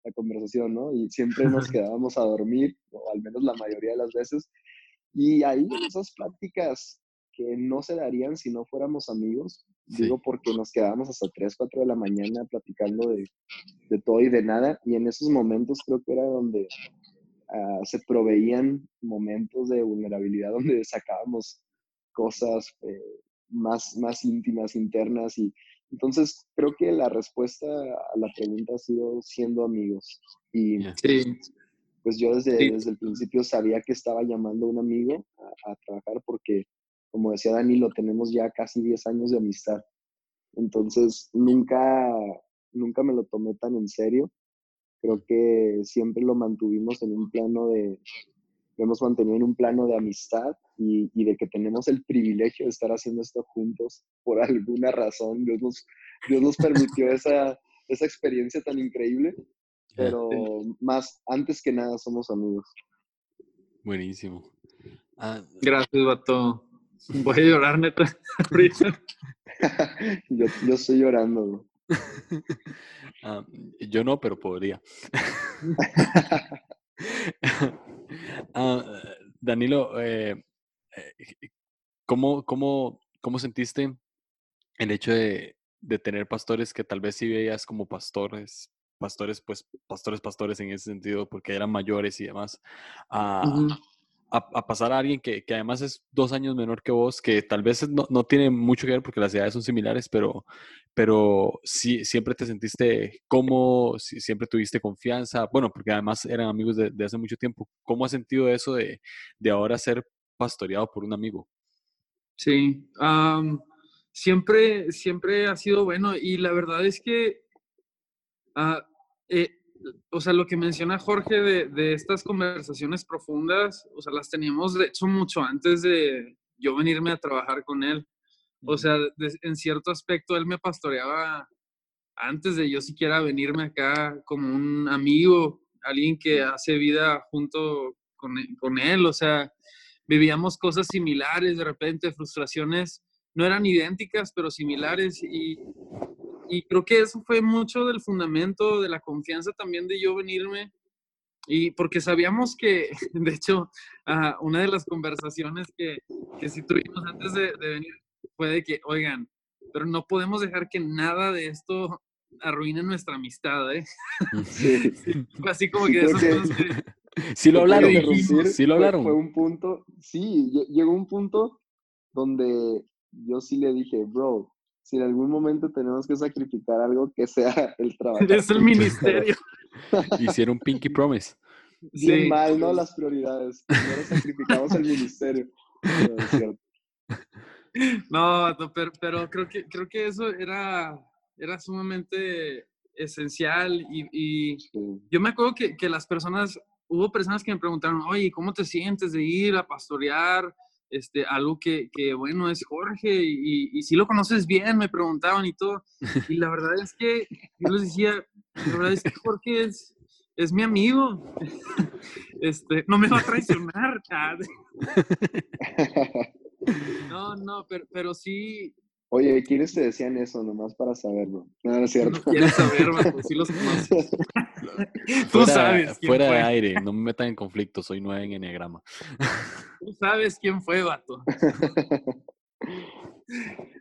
la, conversación, ¿no? Y siempre nos quedábamos a dormir, o al menos la mayoría de las veces. Y ahí esas prácticas que no se darían si no fuéramos amigos. Digo porque nos quedábamos hasta 3, 4 de la mañana platicando de, de, todo y de nada. Y en esos momentos creo que era donde uh, se proveían momentos de vulnerabilidad, donde sacábamos cosas eh, más, más íntimas, internas. Y entonces creo que la respuesta a la pregunta ha sido siendo amigos. Y pues yo desde, desde el principio sabía que estaba llamando a un amigo a, a trabajar porque como decía Danilo, tenemos ya casi 10 años de amistad. Entonces, nunca, nunca me lo tomé tan en serio. Creo que siempre lo mantuvimos en un plano de, lo hemos mantenido en un plano de amistad y, y, de que tenemos el privilegio de estar haciendo esto juntos por alguna razón. Dios nos, Dios nos permitió esa, esa experiencia tan increíble, pero más, antes que nada, somos amigos. Buenísimo. Ah, Gracias, Bato. Voy a llorar, neta. yo, yo estoy llorando. Ah, yo no, pero podría. Ah, Danilo, eh, eh, ¿cómo, cómo, cómo sentiste el hecho de, de, tener pastores que tal vez sí veías como pastores, pastores, pues pastores, pastores en ese sentido, porque eran mayores y demás, a, pasar a alguien que, que, además es dos años menor que vos, que tal vez no, no, tiene mucho que ver porque las edades son similares, pero, pero sí, siempre te sentiste cómodo, siempre tuviste confianza, bueno, porque además eran amigos de, hace mucho tiempo. ¿Cómo has sentido eso de, de, ahora ser pastoreado por un amigo? Sí, um, siempre, siempre ha sido bueno y la verdad es que uh, eh, o sea, lo que menciona Jorge de, de, estas conversaciones profundas, o sea, las teníamos de hecho mucho antes de yo venirme a trabajar con él. O sea, de, en cierto aspecto él me pastoreaba antes de yo siquiera venirme acá como un amigo, alguien que hace vida junto con, e, con él, o sea, vivíamos cosas similares, de repente frustraciones no eran idénticas, pero similares y, y creo que eso fue mucho del fundamento de la confianza también de yo venirme y porque sabíamos que, de hecho, uh, una de las conversaciones que, que sí tuvimos antes de, de, venir fue de que, oigan, pero no podemos dejar que nada de esto arruine nuestra amistad, ¿eh? Sí. Así como que cosas que... Sí lo hablaron, sí lo hablaron. Fue, fue un punto, sí, llegó un punto donde yo sí le dije, bro, si en algún momento tenemos que sacrificar algo, que sea el trabajo. Es el ministerio. Hicieron pinky promise. Bien sí. mal, ¿no? Las prioridades. Primero sacrificamos el ministerio. No, es cierto. No pero, pero, creo, que, creo que eso era, era sumamente esencial y, y sí. yo me acuerdo que, que las personas, hubo personas que me preguntaron, oye, ¿cómo te sientes de ir a pastorear? este, algo que, que, bueno, es Jorge y, y, si lo conoces bien, me preguntaban y todo. Y la verdad es que yo les decía, la verdad es que Jorge es, es mi amigo. Este, no me va a traicionar. No, no, pero, pero sí. Oye, ¿quiénes te decían eso nomás para saberlo? No, no es cierto. No quieres saber, Vato, sí los conoces. Tú fuera, sabes. Quién fuera fue. de aire, no me metan en conflicto, soy nueve en Enneagrama. Tú sabes quién fue, vato.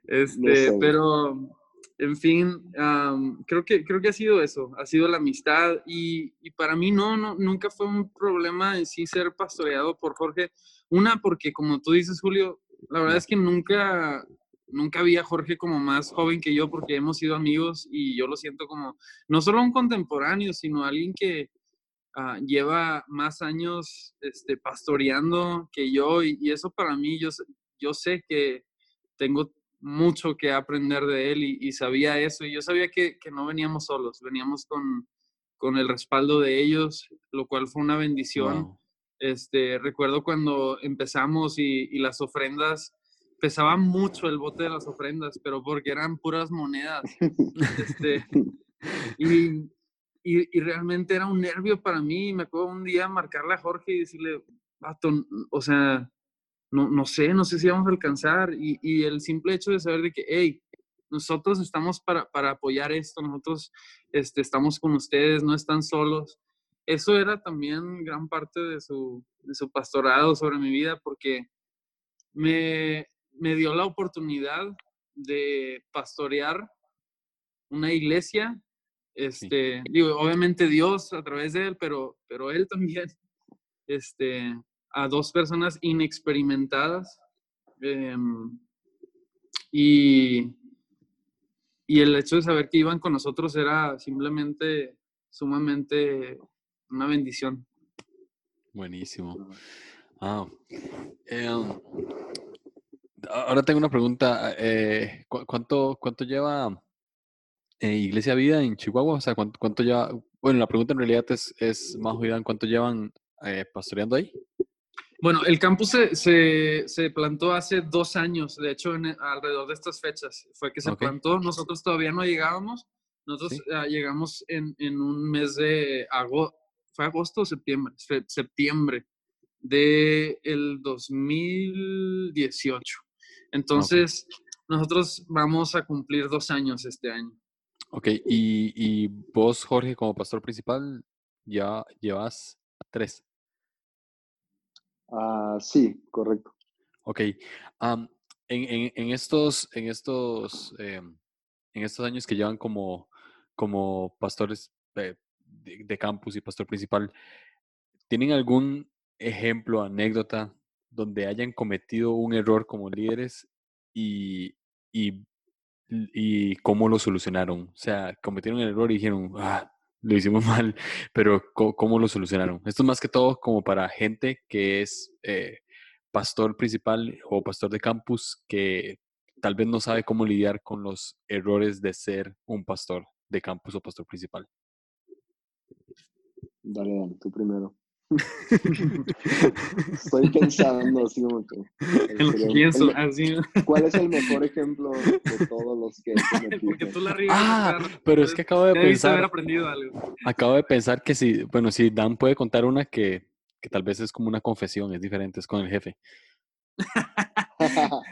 Este, no pero, en fin, um, creo, que, creo que ha sido eso, ha sido la amistad y, y, para mí no, no, nunca fue un problema en sí ser pastoreado por Jorge. Una, porque como tú dices, Julio, la verdad es que nunca, nunca vi a Jorge como más joven que yo porque hemos sido amigos y yo lo siento como no solo un contemporáneo, sino alguien que uh, lleva más años este, pastoreando que yo y, eso para mí, yo, yo sé que tengo mucho que aprender de él y, y sabía eso y yo sabía que, que, no veníamos solos, veníamos con, con el respaldo de ellos, lo cual fue una bendición. Este, recuerdo cuando empezamos y, y las ofrendas pesaba mucho el bote de las ofrendas, pero porque eran puras monedas. Este, y, y, y, realmente era un nervio para mí. Me acuerdo un día marcarle a Jorge y decirle, vato, o sea, no, no sé, no sé si vamos a alcanzar. Y, y el simple hecho de saber de que, hey, nosotros estamos para, para apoyar esto, nosotros este, estamos con ustedes, no están solos. Eso era también gran parte de su, de su pastorado sobre mi vida porque me, me dio la oportunidad de pastorear una iglesia. Este, sí. digo, obviamente Dios a través de él, pero, pero él también, este, a dos personas inexperimentadas. Eh, y, y el hecho de saber que iban con nosotros era simplemente sumamente una bendición. Buenísimo. Ah, eh, Ahora tengo una pregunta. Eh, ¿cuánto, ¿Cuánto lleva eh, Iglesia Vida en Chihuahua? O sea, ¿cuánto, cuánto lleva? Bueno, la pregunta en realidad es, es más. ¿Cuánto llevan eh, pastoreando ahí? Bueno, el campus se, se, se, plantó hace dos años. De hecho, en, alrededor de estas fechas fue que se okay. plantó. Nosotros todavía no llegábamos. Nosotros ¿Sí? uh, llegamos en, en, un mes de agosto. ¿Fue agosto o septiembre? Septiembre del de 2018. Entonces, okay. nosotros vamos a cumplir dos años este año. Ok, y, y vos, Jorge, como pastor principal, ya llevas tres. Uh, sí, correcto. Ok. Um, en, en, en, estos, en, estos, eh, en estos años que llevan como, como pastores de, de, de, campus y pastor principal, ¿tienen algún ejemplo, anécdota donde hayan cometido un error como líderes y, y, y cómo lo solucionaron. O sea, cometieron el error y dijeron, ah, lo hicimos mal, pero ¿cómo, cómo lo solucionaron? Esto es más que todo como para gente que es eh, pastor principal o pastor de campus que tal vez no sabe cómo lidiar con los errores de ser un pastor de campus o pastor principal. Dale, dale, tú primero. Estoy pensando así como que... En lo que sería- pienso, el- así. ¿Cuál es el mejor ejemplo de todos los que he? Porque tú la riegas. Ah, pero es que acabo de Debiste haber pensar, aprendido algo. acabo de pensar que si, bueno, si Dan puede contar una que, que tal vez es como una confesión, es diferente, es con el jefe.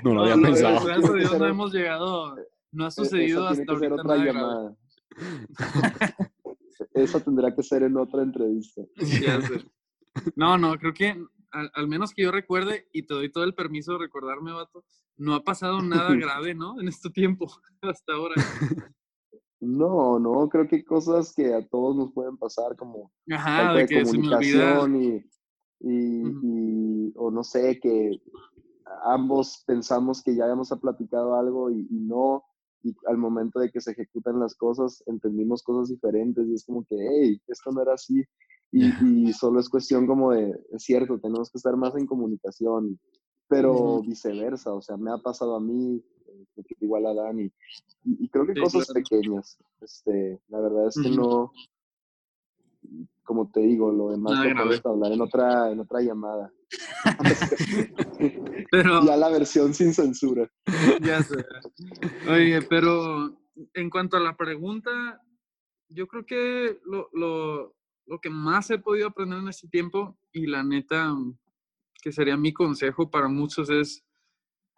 No lo había No, pensado. Gracias a Tiene que Dios no hemos llegado, no ha Esa sucedido hasta que ser ahorita otra nada grave. llamada. Esa tendrá que ser en otra entrevista. Ya sé. No, no, creo que al, al menos que yo recuerde, y te doy todo el permiso de recordarme, vato, no ha pasado nada grave, ¿no? En este tiempo, hasta ahora. No, no, creo que hay cosas que a todos nos pueden pasar, como Ajá, falta de que comunicación y, y, o no sé, que ambos pensamos que ya habíamos platicado algo y, y no, y al momento de que se ejecutan las cosas entendimos cosas diferentes y es como que, hey, esto no era así. Y, solo es cuestión como de, es cierto, tenemos que estar más en comunicación, pero viceversa, o sea, me ha pasado a mí, eh, igual a Dani, y, y creo que Sí, cosas claro. pequeñas, este, la verdad es que no, como te digo, lo demás lo grave. podemos hablar en otra, en otra llamada. Pero, ya la versión sin censura. ya sé. Oye, pero en cuanto a la pregunta, yo creo que lo, lo, lo que más he podido aprender en este tiempo, y la neta, que sería mi consejo para muchos, es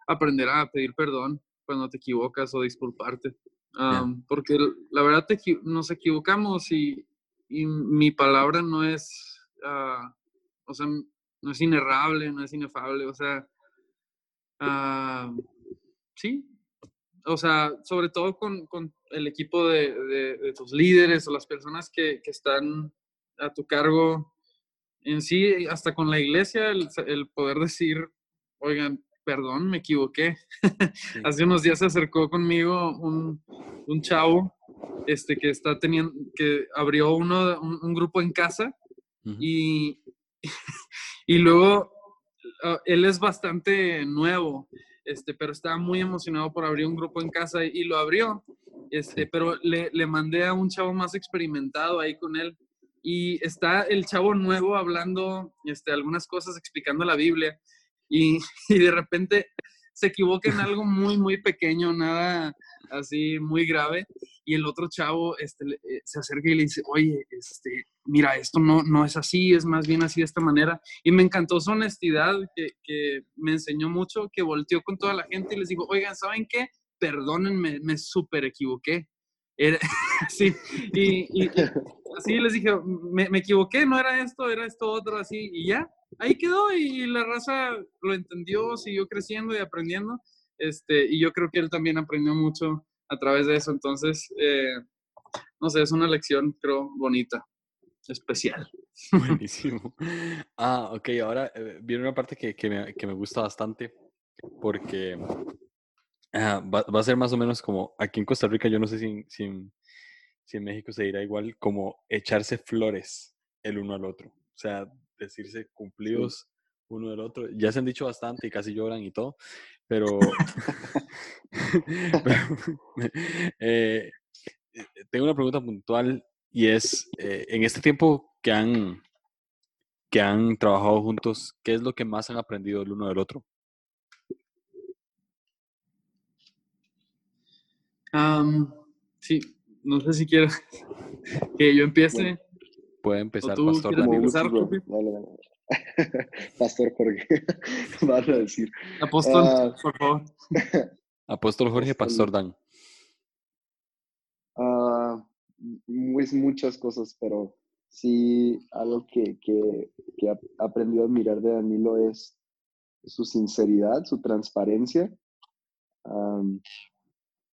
aprender a pedir perdón cuando te equivocas o disculparte. Um, Porque la verdad te nos equivocamos y, y mi palabra no es, ah, o sea, no es inerrable, no es inefable, o sea, ah, sí, o sea, sobre todo con, con el equipo de, de- de tus líderes o las personas que, que están a tu cargo en sí, hasta con la iglesia, el, el poder decir, oigan, perdón, me equivoqué. Hace unos días se acercó conmigo un, un chavo este, que está teniendo, que abrió uno, un, un grupo en casa y, y luego ah, él es bastante nuevo, este, pero estaba muy emocionado por abrir un grupo en casa y, y lo abrió. Este. Pero le, le mandé a un chavo más experimentado ahí con él y está el chavo nuevo hablando este, algunas cosas, explicando la Biblia y, y de repente se equivoca en algo muy, muy pequeño, nada así muy grave y el otro chavo este, eh, se acerca y le dice, oye, este, mira, esto no, no es así, es más bien así de esta manera. Y me encantó su honestidad, que, que me enseñó mucho, que volteó con toda la gente y les dijo, oigan, ¿saben qué? Perdónenme, me súper equivoqué. Era, sí, y- y así les dije, me, me equivoqué, no era esto, era esto otro, así, y ya, ahí quedó y la raza lo entendió, siguió creciendo y aprendiendo. Este, y yo creo que él también aprendió mucho a través de eso. Entonces, eh, no sé, es una lección, creo, bonita, especial. Buenísimo. Ah, ok, ahora eh, viene una parte que, que me, que me gusta bastante porque ah, va, va a ser más o menos como aquí en Costa Rica, yo no sé si, en- si, si en México se dirá igual, como echarse flores el uno al otro. O sea, decirse cumplidos uno del otro. Ya se han dicho bastante y casi lloran y todo, pero, pero, eh, eh, tengo una pregunta puntual y es, eh, en este tiempo que han, que han trabajado juntos, ¿qué es lo que más han aprendido el uno del otro? Sí, no sé si quieres que yo empiece. Bueno, Puede empezar, tú Pastor? Dale, dale. Pastor Jorge, van a decir. Apóstol, Ah. por favor. Apóstol Jorge, Pastor Dan. Ah, es muchas cosas, pero sí algo que, que, que he aprendido a admirar de Danilo es su sinceridad, su transparencia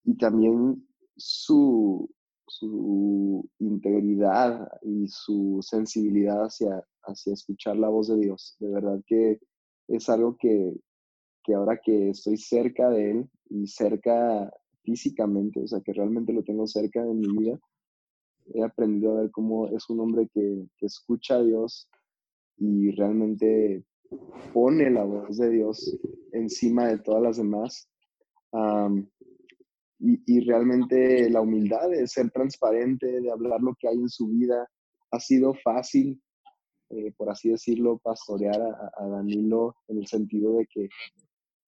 y también su, su integridad y su sensibilidad hacia, hacia escuchar la voz de Dios. De verdad que es algo que, que ahora que estoy cerca de Él y cerca físicamente, o sea, que realmente lo tengo cerca de mi vida, he aprendido a ver cómo es un hombre que, que escucha a Dios y realmente pone la voz de Dios encima de todas las demás. Y, y realmente la humildad de ser transparente, de hablar lo que hay en su vida, ha sido fácil eh, por así decirlo, pastorear a, Danilo en el sentido de que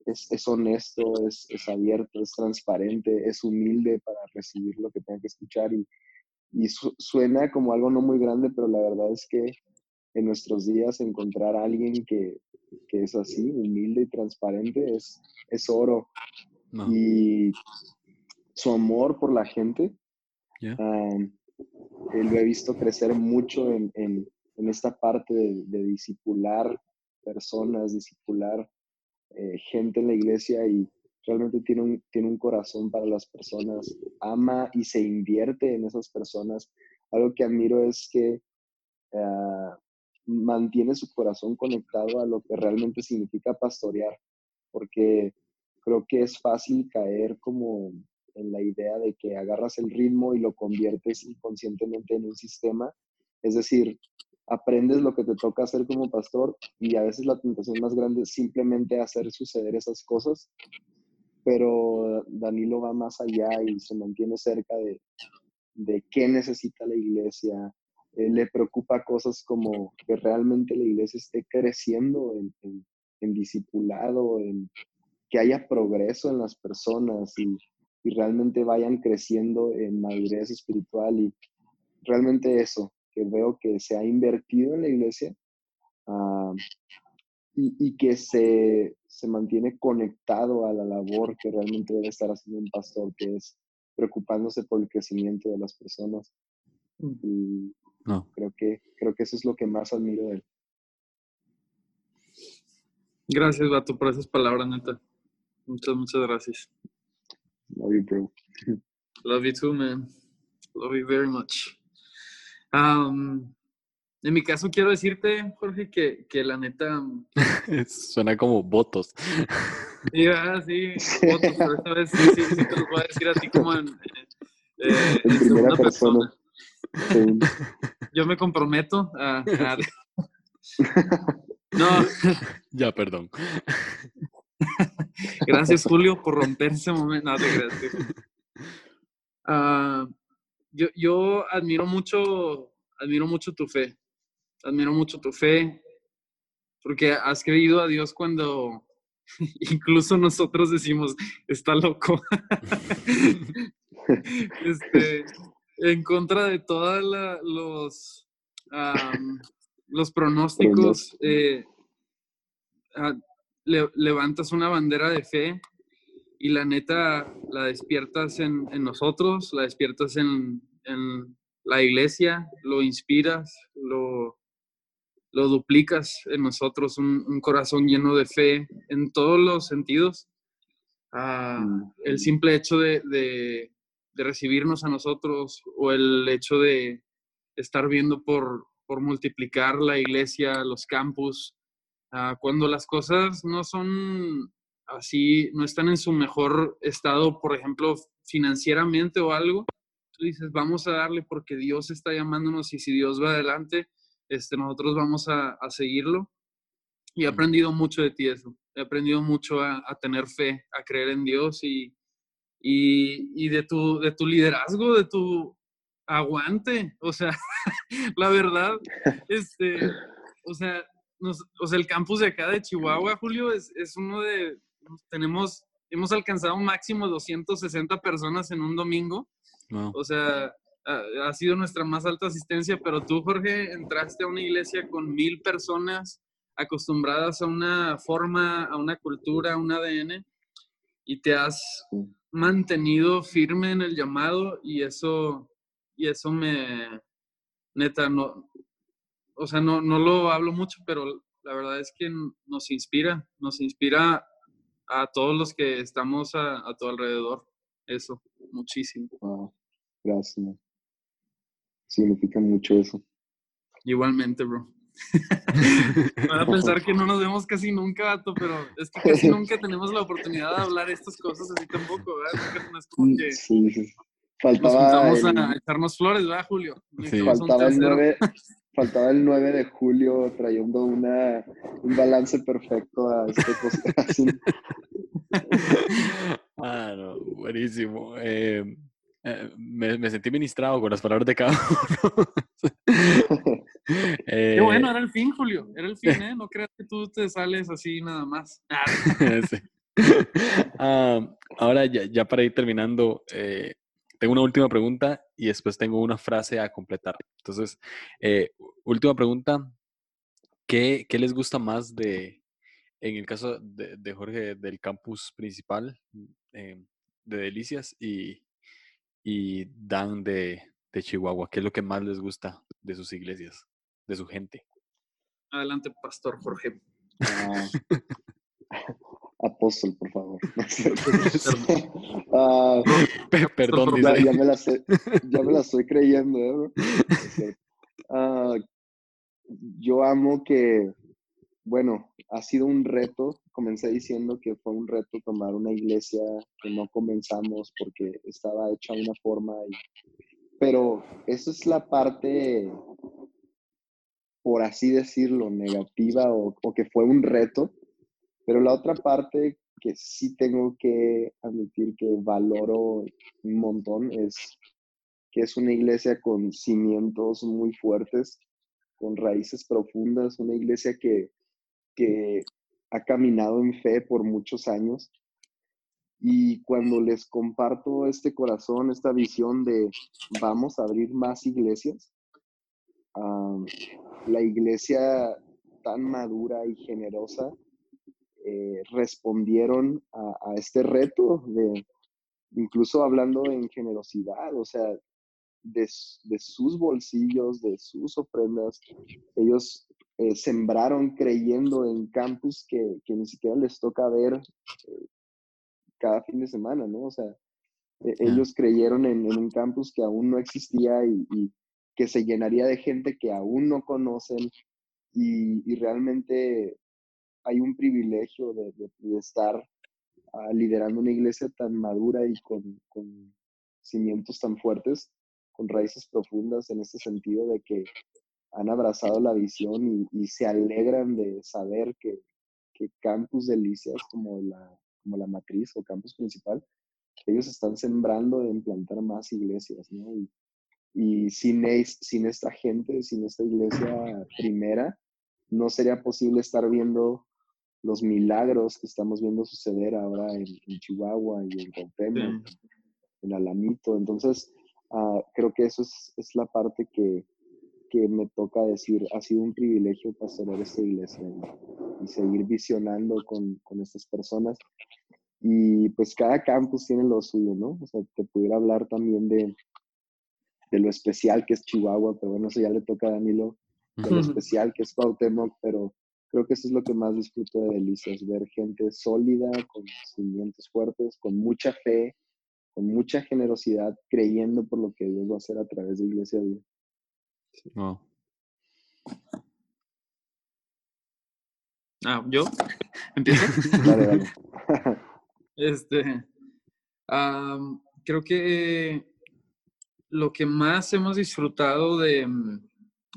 es, honesto, es, abierto, es transparente, es humilde para recibir lo que tenga que escuchar y, y suena como algo no muy grande, pero la verdad es que en nuestros días encontrar a alguien que, es así, humilde y transparente, es, es oro. Y su amor por la gente, lo he visto crecer mucho en, esta parte de, de disipular personas, disipular eh, gente en la iglesia y realmente tiene un, tiene un corazón para las personas, ama y se invierte en esas personas. Algo que admiro es que ah, mantiene su corazón conectado a lo que realmente significa pastorear, porque creo que es fácil caer como en la idea de que agarras el ritmo y lo conviertes inconscientemente en un sistema. Es decir, aprendes lo que te toca hacer como pastor y a veces la tentación más grande es simplemente hacer suceder esas cosas, pero Danilo va más allá y se mantiene cerca de, de qué necesita la iglesia, eh, le preocupa cosas como que realmente la iglesia esté creciendo en, en, discipulado, en que haya progreso en las personas y, y, realmente vayan creciendo en madurez espiritual y realmente eso, que veo que se ha invertido en la iglesia ah, y, y, que se, se mantiene conectado a la labor que realmente debe estar haciendo un pastor, que es preocupándose por el crecimiento de las personas. Mm. Y, no. Creo que, creo que eso es lo que más admiro de él. Gracias, Vato, por esas palabras, neta. Muchas, muchas gracias. Love you, bro. Love you too, man. Love you very much. Um, en mi caso, quiero decirte, Jorge, que, que la neta. Suena como votos. Sí, ah, sí, votos, pero esta vez sí, sí, sí, te lo puedo decir a ti como en, eh, en, segunda persona. Yo me comprometo a... No. Ya, perdón. Gracias, Julio, por romper ese momento. No, uh, yo, yo admiro mucho, admiro mucho tu fe. Admiro mucho tu fe, porque has creído a Dios cuando incluso nosotros decimos, está loco. este, en contra de todos los, los pronósticos, eh, ah, levantas una bandera de fe y la neta la despiertas en, nosotros, la despiertas en, la iglesia, lo inspiras, lo, lo duplicas en nosotros, un, corazón lleno de fe en todos los sentidos. Ah, mm. el simple hecho de, de recibirnos a nosotros o el hecho de estar viendo por, por multiplicar la iglesia, los campus, ah, cuando las cosas no son así, no están en su mejor estado, por ejemplo, financieramente o algo, tú dices, vamos a darle porque Dios está llamándonos y si Dios va adelante, este, nosotros vamos a, a seguirlo. Y he aprendido mucho de ti eso. He aprendido mucho a, a tener fe, a creer en Dios y, y, de, tu, de tu liderazgo, de tu aguante. O sea, la verdad, este, o sea, o sea, el campus de acá de Chihuahua, Julio, es, es uno de, tenemos, hemos alcanzado un máximo de 260 personas en un domingo. O sea, ha, ha, sido nuestra más alta asistencia, pero tú, Jorge, entraste a una iglesia con mil personas acostumbradas a una forma, a una cultura, a un ADN, y te has mantenido firme en el llamado y eso, y eso me, neta, no, o sea, no, no lo hablo mucho, pero la verdad es que nos inspira, nos inspira a todos los que estamos a, tu alrededor. Eso, muchísimo. gracias. Significa mucho eso. Igualmente, bro. Van a pensar que no nos vemos casi nunca, Vato, pero es que casi nunca tenemos la oportunidad de hablar estas cosas así tampoco, ¿verdad? No es como mm, que sí, sí. Faltaba nos a echarnos flores, ¿verdad, Julio? Faltaba, el 9, faltaba el 9 de julio trayendo una, un balance perfecto a este podcast. ah, no, buenísimo. Eh, eh, me, me, sentí ministrado con las palabras de cada uno. Qué bueno, era el fin, Julio. Era el fin, ¿eh? No creas que tú te sales así nada más. sí. ahora, ya, ya, para ir terminando, eh, tengo una última pregunta y después tengo una frase a completar. Entonces, eh, última pregunta. ¿Qué, ¿Qué, les gusta más de, en el caso de, de Jorge, del campus principal eh, de Delicias y, y Dan de, de Chihuahua? ¿Qué es lo que más les gusta de sus iglesias, de su gente? Adelante, Pastor Jorge. Ah, apóstol, por favor. uh, Perdón, ya, ya, me la sé, ya, me la estoy creyendo. ¿eh? Uh, yo amo que, bueno, ha sido un reto. Comencé diciendo que fue un reto tomar una iglesia que no comenzamos porque estaba hecha de una forma. Y, pero esa es la parte, por así decirlo, negativa o, o que fue un reto pero la otra parte que sí tengo que admitir que valoro un montón es que es una iglesia con cimientos muy fuertes, con raíces profundas, una iglesia que, que ha caminado en fe por muchos años. Y cuando les comparto este corazón, esta visión de vamos a abrir más iglesias, la iglesia tan madura y generosa eh, respondieron a, este reto de, incluso hablando en generosidad, o sea, de, sus bolsillos, de sus ofrendas, ellos eh, sembraron creyendo en campus que, ni siquiera les toca ver eh, cada fin de semana, ¿no? O sea, e, ellos creyeron en, un campus que aún no existía y, que se llenaría de gente que aún no conocen y, y realmente hay un privilegio de, estar ah, liderando una iglesia tan madura y con, cimientos tan fuertes, con raíces profundas en este sentido de que han abrazado la visión y, se alegran de saber que, Campus Delicias, como la, como la matriz o campus principal, ellos están sembrando de implantar más iglesias, ¿no? Y, y sin, sin esta gente, sin esta iglesia primera, no sería posible estar viendo los milagros que estamos viendo suceder ahora en, Chihuahua y en Cuauhtémoc, en Alamito. Entonces, ah, creo que eso es, es la parte que, que, me toca decir, ha sido un privilegio pastorear esta iglesia y, seguir visionando con, con, estas personas. Y pues cada campus tiene lo suyo, ¿no? O sea, te pudiera hablar también de, de lo especial que es Chihuahua, pero bueno, eso ya le toca a Danilo, de lo especial que es Cuauhtémoc, pero creo que eso es lo que más disfruto de Delicias, ver gente sólida, con cimientos fuertes, con mucha fe, con mucha generosidad, creyendo por lo que Dios va a hacer a través de Iglesia Vida. Ah, ¿yo? ¿Empiezo? dale, dale. este, creo que lo que más hemos disfrutado de,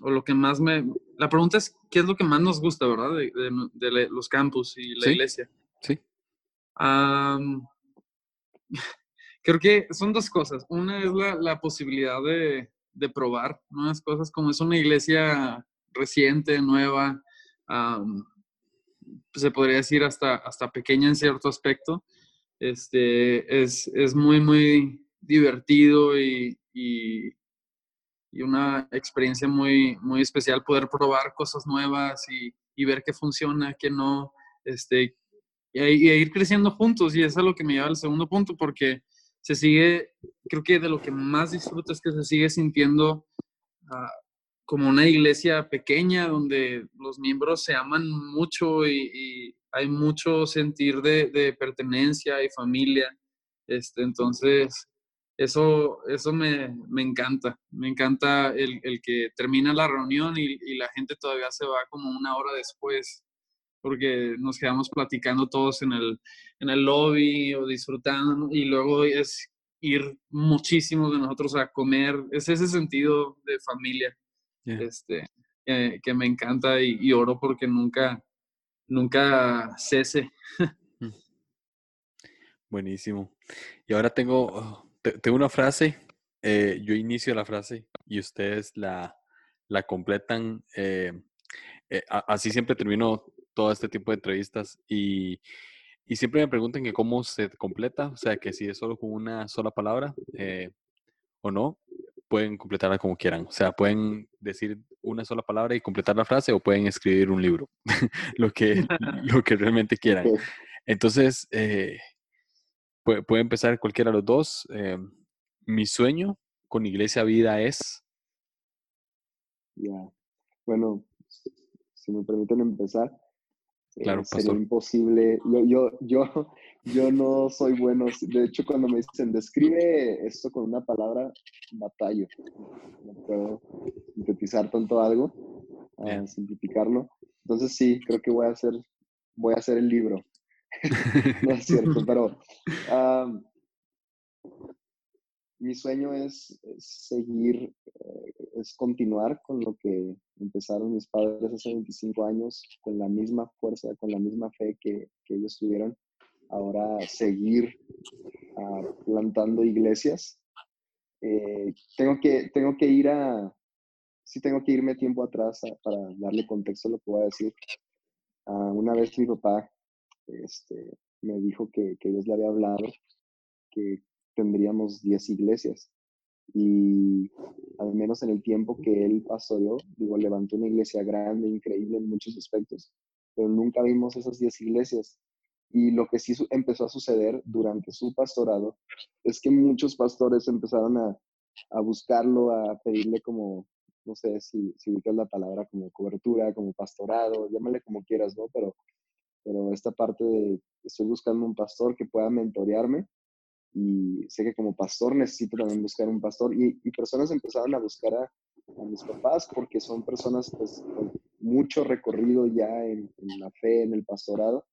o lo que más me... La pregunta es, ¿qué es lo que más nos gusta, verdad? De, los campus y la iglesia. Sí. creo que son dos cosas. Una es la, posibilidad de, probar nuevas cosas, como es una iglesia reciente, nueva, se podría decir hasta, hasta pequeña en cierto aspecto. Este, es, es muy, muy divertido y, y una experiencia muy, muy especial poder probar cosas nuevas y, y ver qué funciona, qué no, este, y, ir creciendo juntos. Y eso es lo que me lleva al segundo punto, porque se sigue, creo que de lo que más disfruto es que se sigue sintiendo ah, como una iglesia pequeña donde los miembros se aman mucho y, hay mucho sentir de, de, pertenencia y familia. Este, entonces, eso, eso me, me, encanta. Me encanta el, el que termina la reunión y, y, la gente todavía se va como una hora después, porque nos quedamos platicando todos en el, en el lobby o disfrutando, y luego es ir muchísimos de nosotros a comer. Es ese sentido de familia este, que me encanta y, y, oro porque nunca, nunca cese. Mm. Buenísimo. Y ahora tengo oh, tengo una frase, eh, yo inicio la frase y ustedes la, la completan. Eh, eh, así siempre termino todo este tipo de entrevistas y, y, siempre me preguntan que cómo se completa, o sea, que si es solo con una sola palabra o no, pueden completarla como quieran. O sea, pueden decir una sola palabra y completar la frase o pueden escribir un libro, lo, que, lo que realmente quieran. Entonces, puede, puede, empezar cualquiera de los dos. mi sueño con Iglesia Vida es... Ya, bueno, si me permiten empezar, eh, claro, sería imposible. Yo, yo, yo, yo no soy bueno. De hecho, cuando me dicen describe esto con una palabra, batallo. No puedo sintetizar tanto algo, a simplificarlo. Entonces sí, creo que voy a hacer, voy a hacer el libro. no es cierto, pero mi sueño es, seguir, eh, es continuar con lo que empezaron mis padres hace 25 años, con la misma fuerza, con la misma fe que, ellos tuvieron. Ahora seguir ah, plantando iglesias. Eh, tengo, que, tengo que ir a, sí tengo que irme tiempo atrás para darle contexto a lo que voy a decir. Ah, una vez mi papá este, me dijo que, que Dios le había hablado, que tendríamos 10 iglesias. Y al menos en el tiempo que él pastoreó, digo, levantó una iglesia grande, increíble en muchos aspectos, pero nunca vimos esas 10 iglesias. Y lo que sí empezó a suceder durante su pastorado es que muchos pastores empezaron a, a buscarlo, a pedirle como, no sé si, si es la palabra, como cobertura, como pastorado, llámale como quieras, ¿no? Pero, pero esta parte de estoy buscando un pastor que pueda mentorearme y sé que como pastor necesito también buscar un pastor y, personas empezaron a buscar a, mis papás porque son personas pues, con mucho recorrido ya en, en, la fe, en el pastorado.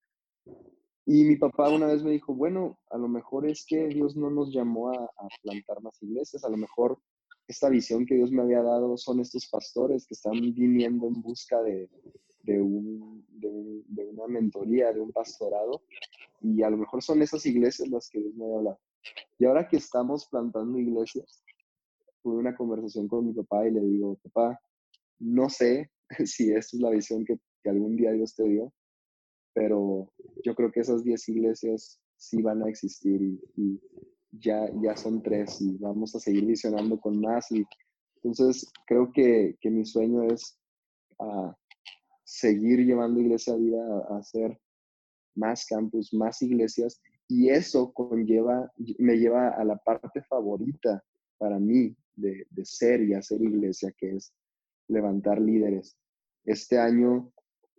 Y mi papá una vez me dijo, bueno, a lo mejor es que Dios no nos llamó a, a plantar más iglesias, a lo mejor esta visión que Dios me había dado son estos pastores que están viniendo en busca de, de, un, de, de, una mentoría, de un pastorado, y a lo mejor son esas iglesias las que Dios me había hablado. Y ahora que estamos plantando iglesias, tuve una conversación con mi papá y le digo, papá, no sé si esta es la visión que, que algún día Dios te dio, pero yo creo que esas 10 iglesias sí van a existir y, y, ya, ya son tres y vamos a seguir visionando con más. Y entonces creo que, que mi sueño es uh, seguir llevando Iglesia a Vida a, a hacer más campus, más iglesias y eso conlleva, me lleva a la parte favorita para mí de, de, ser y hacer iglesia, que es levantar líderes. Este año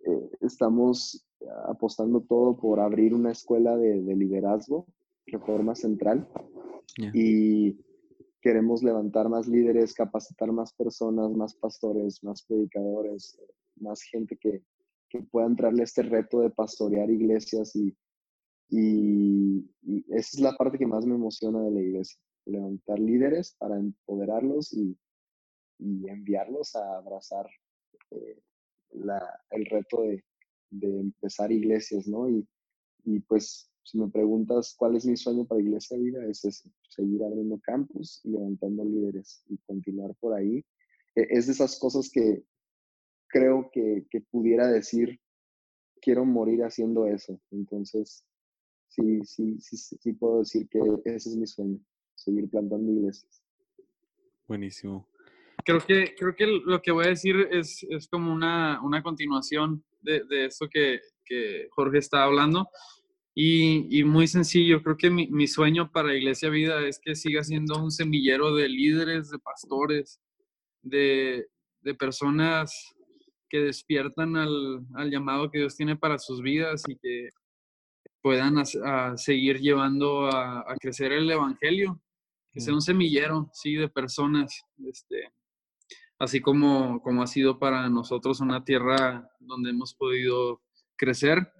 eh, estamos apostando todo por abrir una escuela de, de liderazgo, Reforma Central, yeah. y queremos levantar más líderes, capacitar más personas, más pastores, más predicadores, más gente que, que pueda entrarle este reto de pastorear iglesias y, y, y, esa es la parte que más me emociona de la iglesia, levantar líderes para empoderarlos y, y enviarlos a abrazar eh, la, el reto de, de, empezar iglesias, ¿no? Y, y, pues si me preguntas cuál es mi sueño para Iglesia Vida, es ese, seguir abriendo campus y levantando líderes y continuar por ahí. E, es de esas cosas que creo que, que pudiera decir, quiero morir haciendo eso. Entonces, sí, sí, sí, sí puedo decir que ese es mi sueño, seguir plantando iglesias. Buenísimo. Creo que, creo que lo que voy a decir es, es como una, una continuación de, de esto que, que, Jorge está hablando. Y, y, muy sencillo, creo que mi, mi, sueño para Iglesia Vida es que siga siendo un semillero de líderes, de pastores, de, de personas que despiertan al, al, llamado que Dios tiene para sus vidas y que puedan a, a seguir llevando a, a, crecer el Evangelio, que sea un semillero, sí, de personas, este, así como, como ha sido para nosotros una tierra donde hemos podido crecer,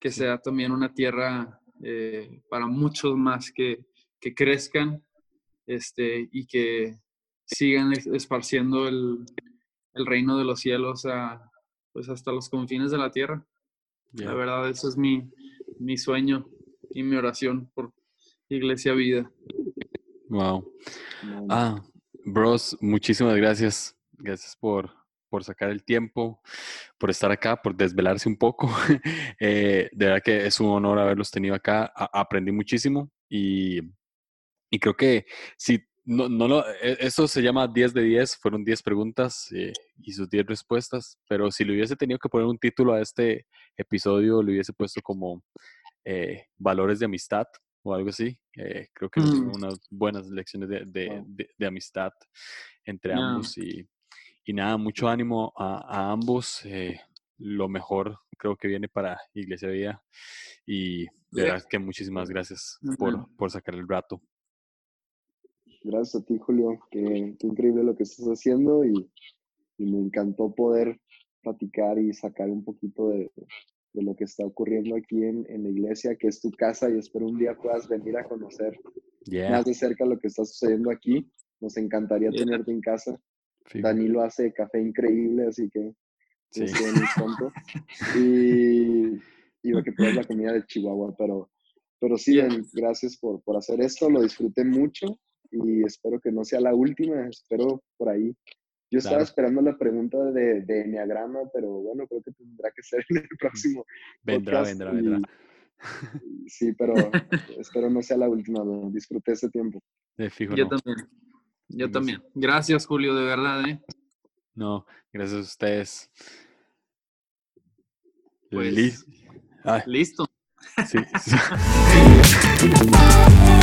que sea también una tierra eh, para muchos más que, que crezcan este, y que sigan esparciendo el, el reino de los cielos a, pues hasta los confines de la tierra. Yeah. La verdad, ese es mi, mi sueño y mi oración por Iglesia Vida. Wow. Ah, bros, muchísimas gracias. gracias por, por sacar el tiempo, por estar acá, por desvelarse un poco. Eh, de verdad que es un honor haberlos tenido acá. aprendí muchísimo y, y, creo que si no, no lo, e, eso se llama 10 de 10, fueron 10 preguntas eh, y sus 10 respuestas, pero si le hubiese tenido que poner un título a este episodio, le hubiese puesto como eh, valores de amistad o algo así. Eh, creo que mm. unas buenas lecciones de, de, amistad entre ambos y, y, nada, mucho ánimo a, a ambos. lo mejor creo que viene para Iglesia Vida y de verdad que muchísimas gracias por, por sacar el rato. Gracias a ti, Julio. Qué, increíble lo que estás haciendo y, me encantó poder platicar y sacar un poquito de, lo que está ocurriendo aquí en, la iglesia, que es tu casa, y espero un día puedas venir a conocer más de cerca lo que está sucediendo aquí. Nos encantaría tenerte en casa. Danilo hace café increíble, así que sí. muy Y, y que pruebes la comida de Chihuahua, pero, pero sí, gracias por, por hacer esto, lo disfruté mucho y espero que no sea la última, espero por ahí. Yo estaba esperando la pregunta de, de Enneagrama, pero bueno, creo que tendrá que ser en el próximo. Vendrá, vendrá, vendrá. Sí, pero espero no sea la última, disfruté ese tiempo. Yo también. Yo también. Gracias, Julio, de verdad. ¿eh? No, gracias a ustedes. Pues, listo. Sí.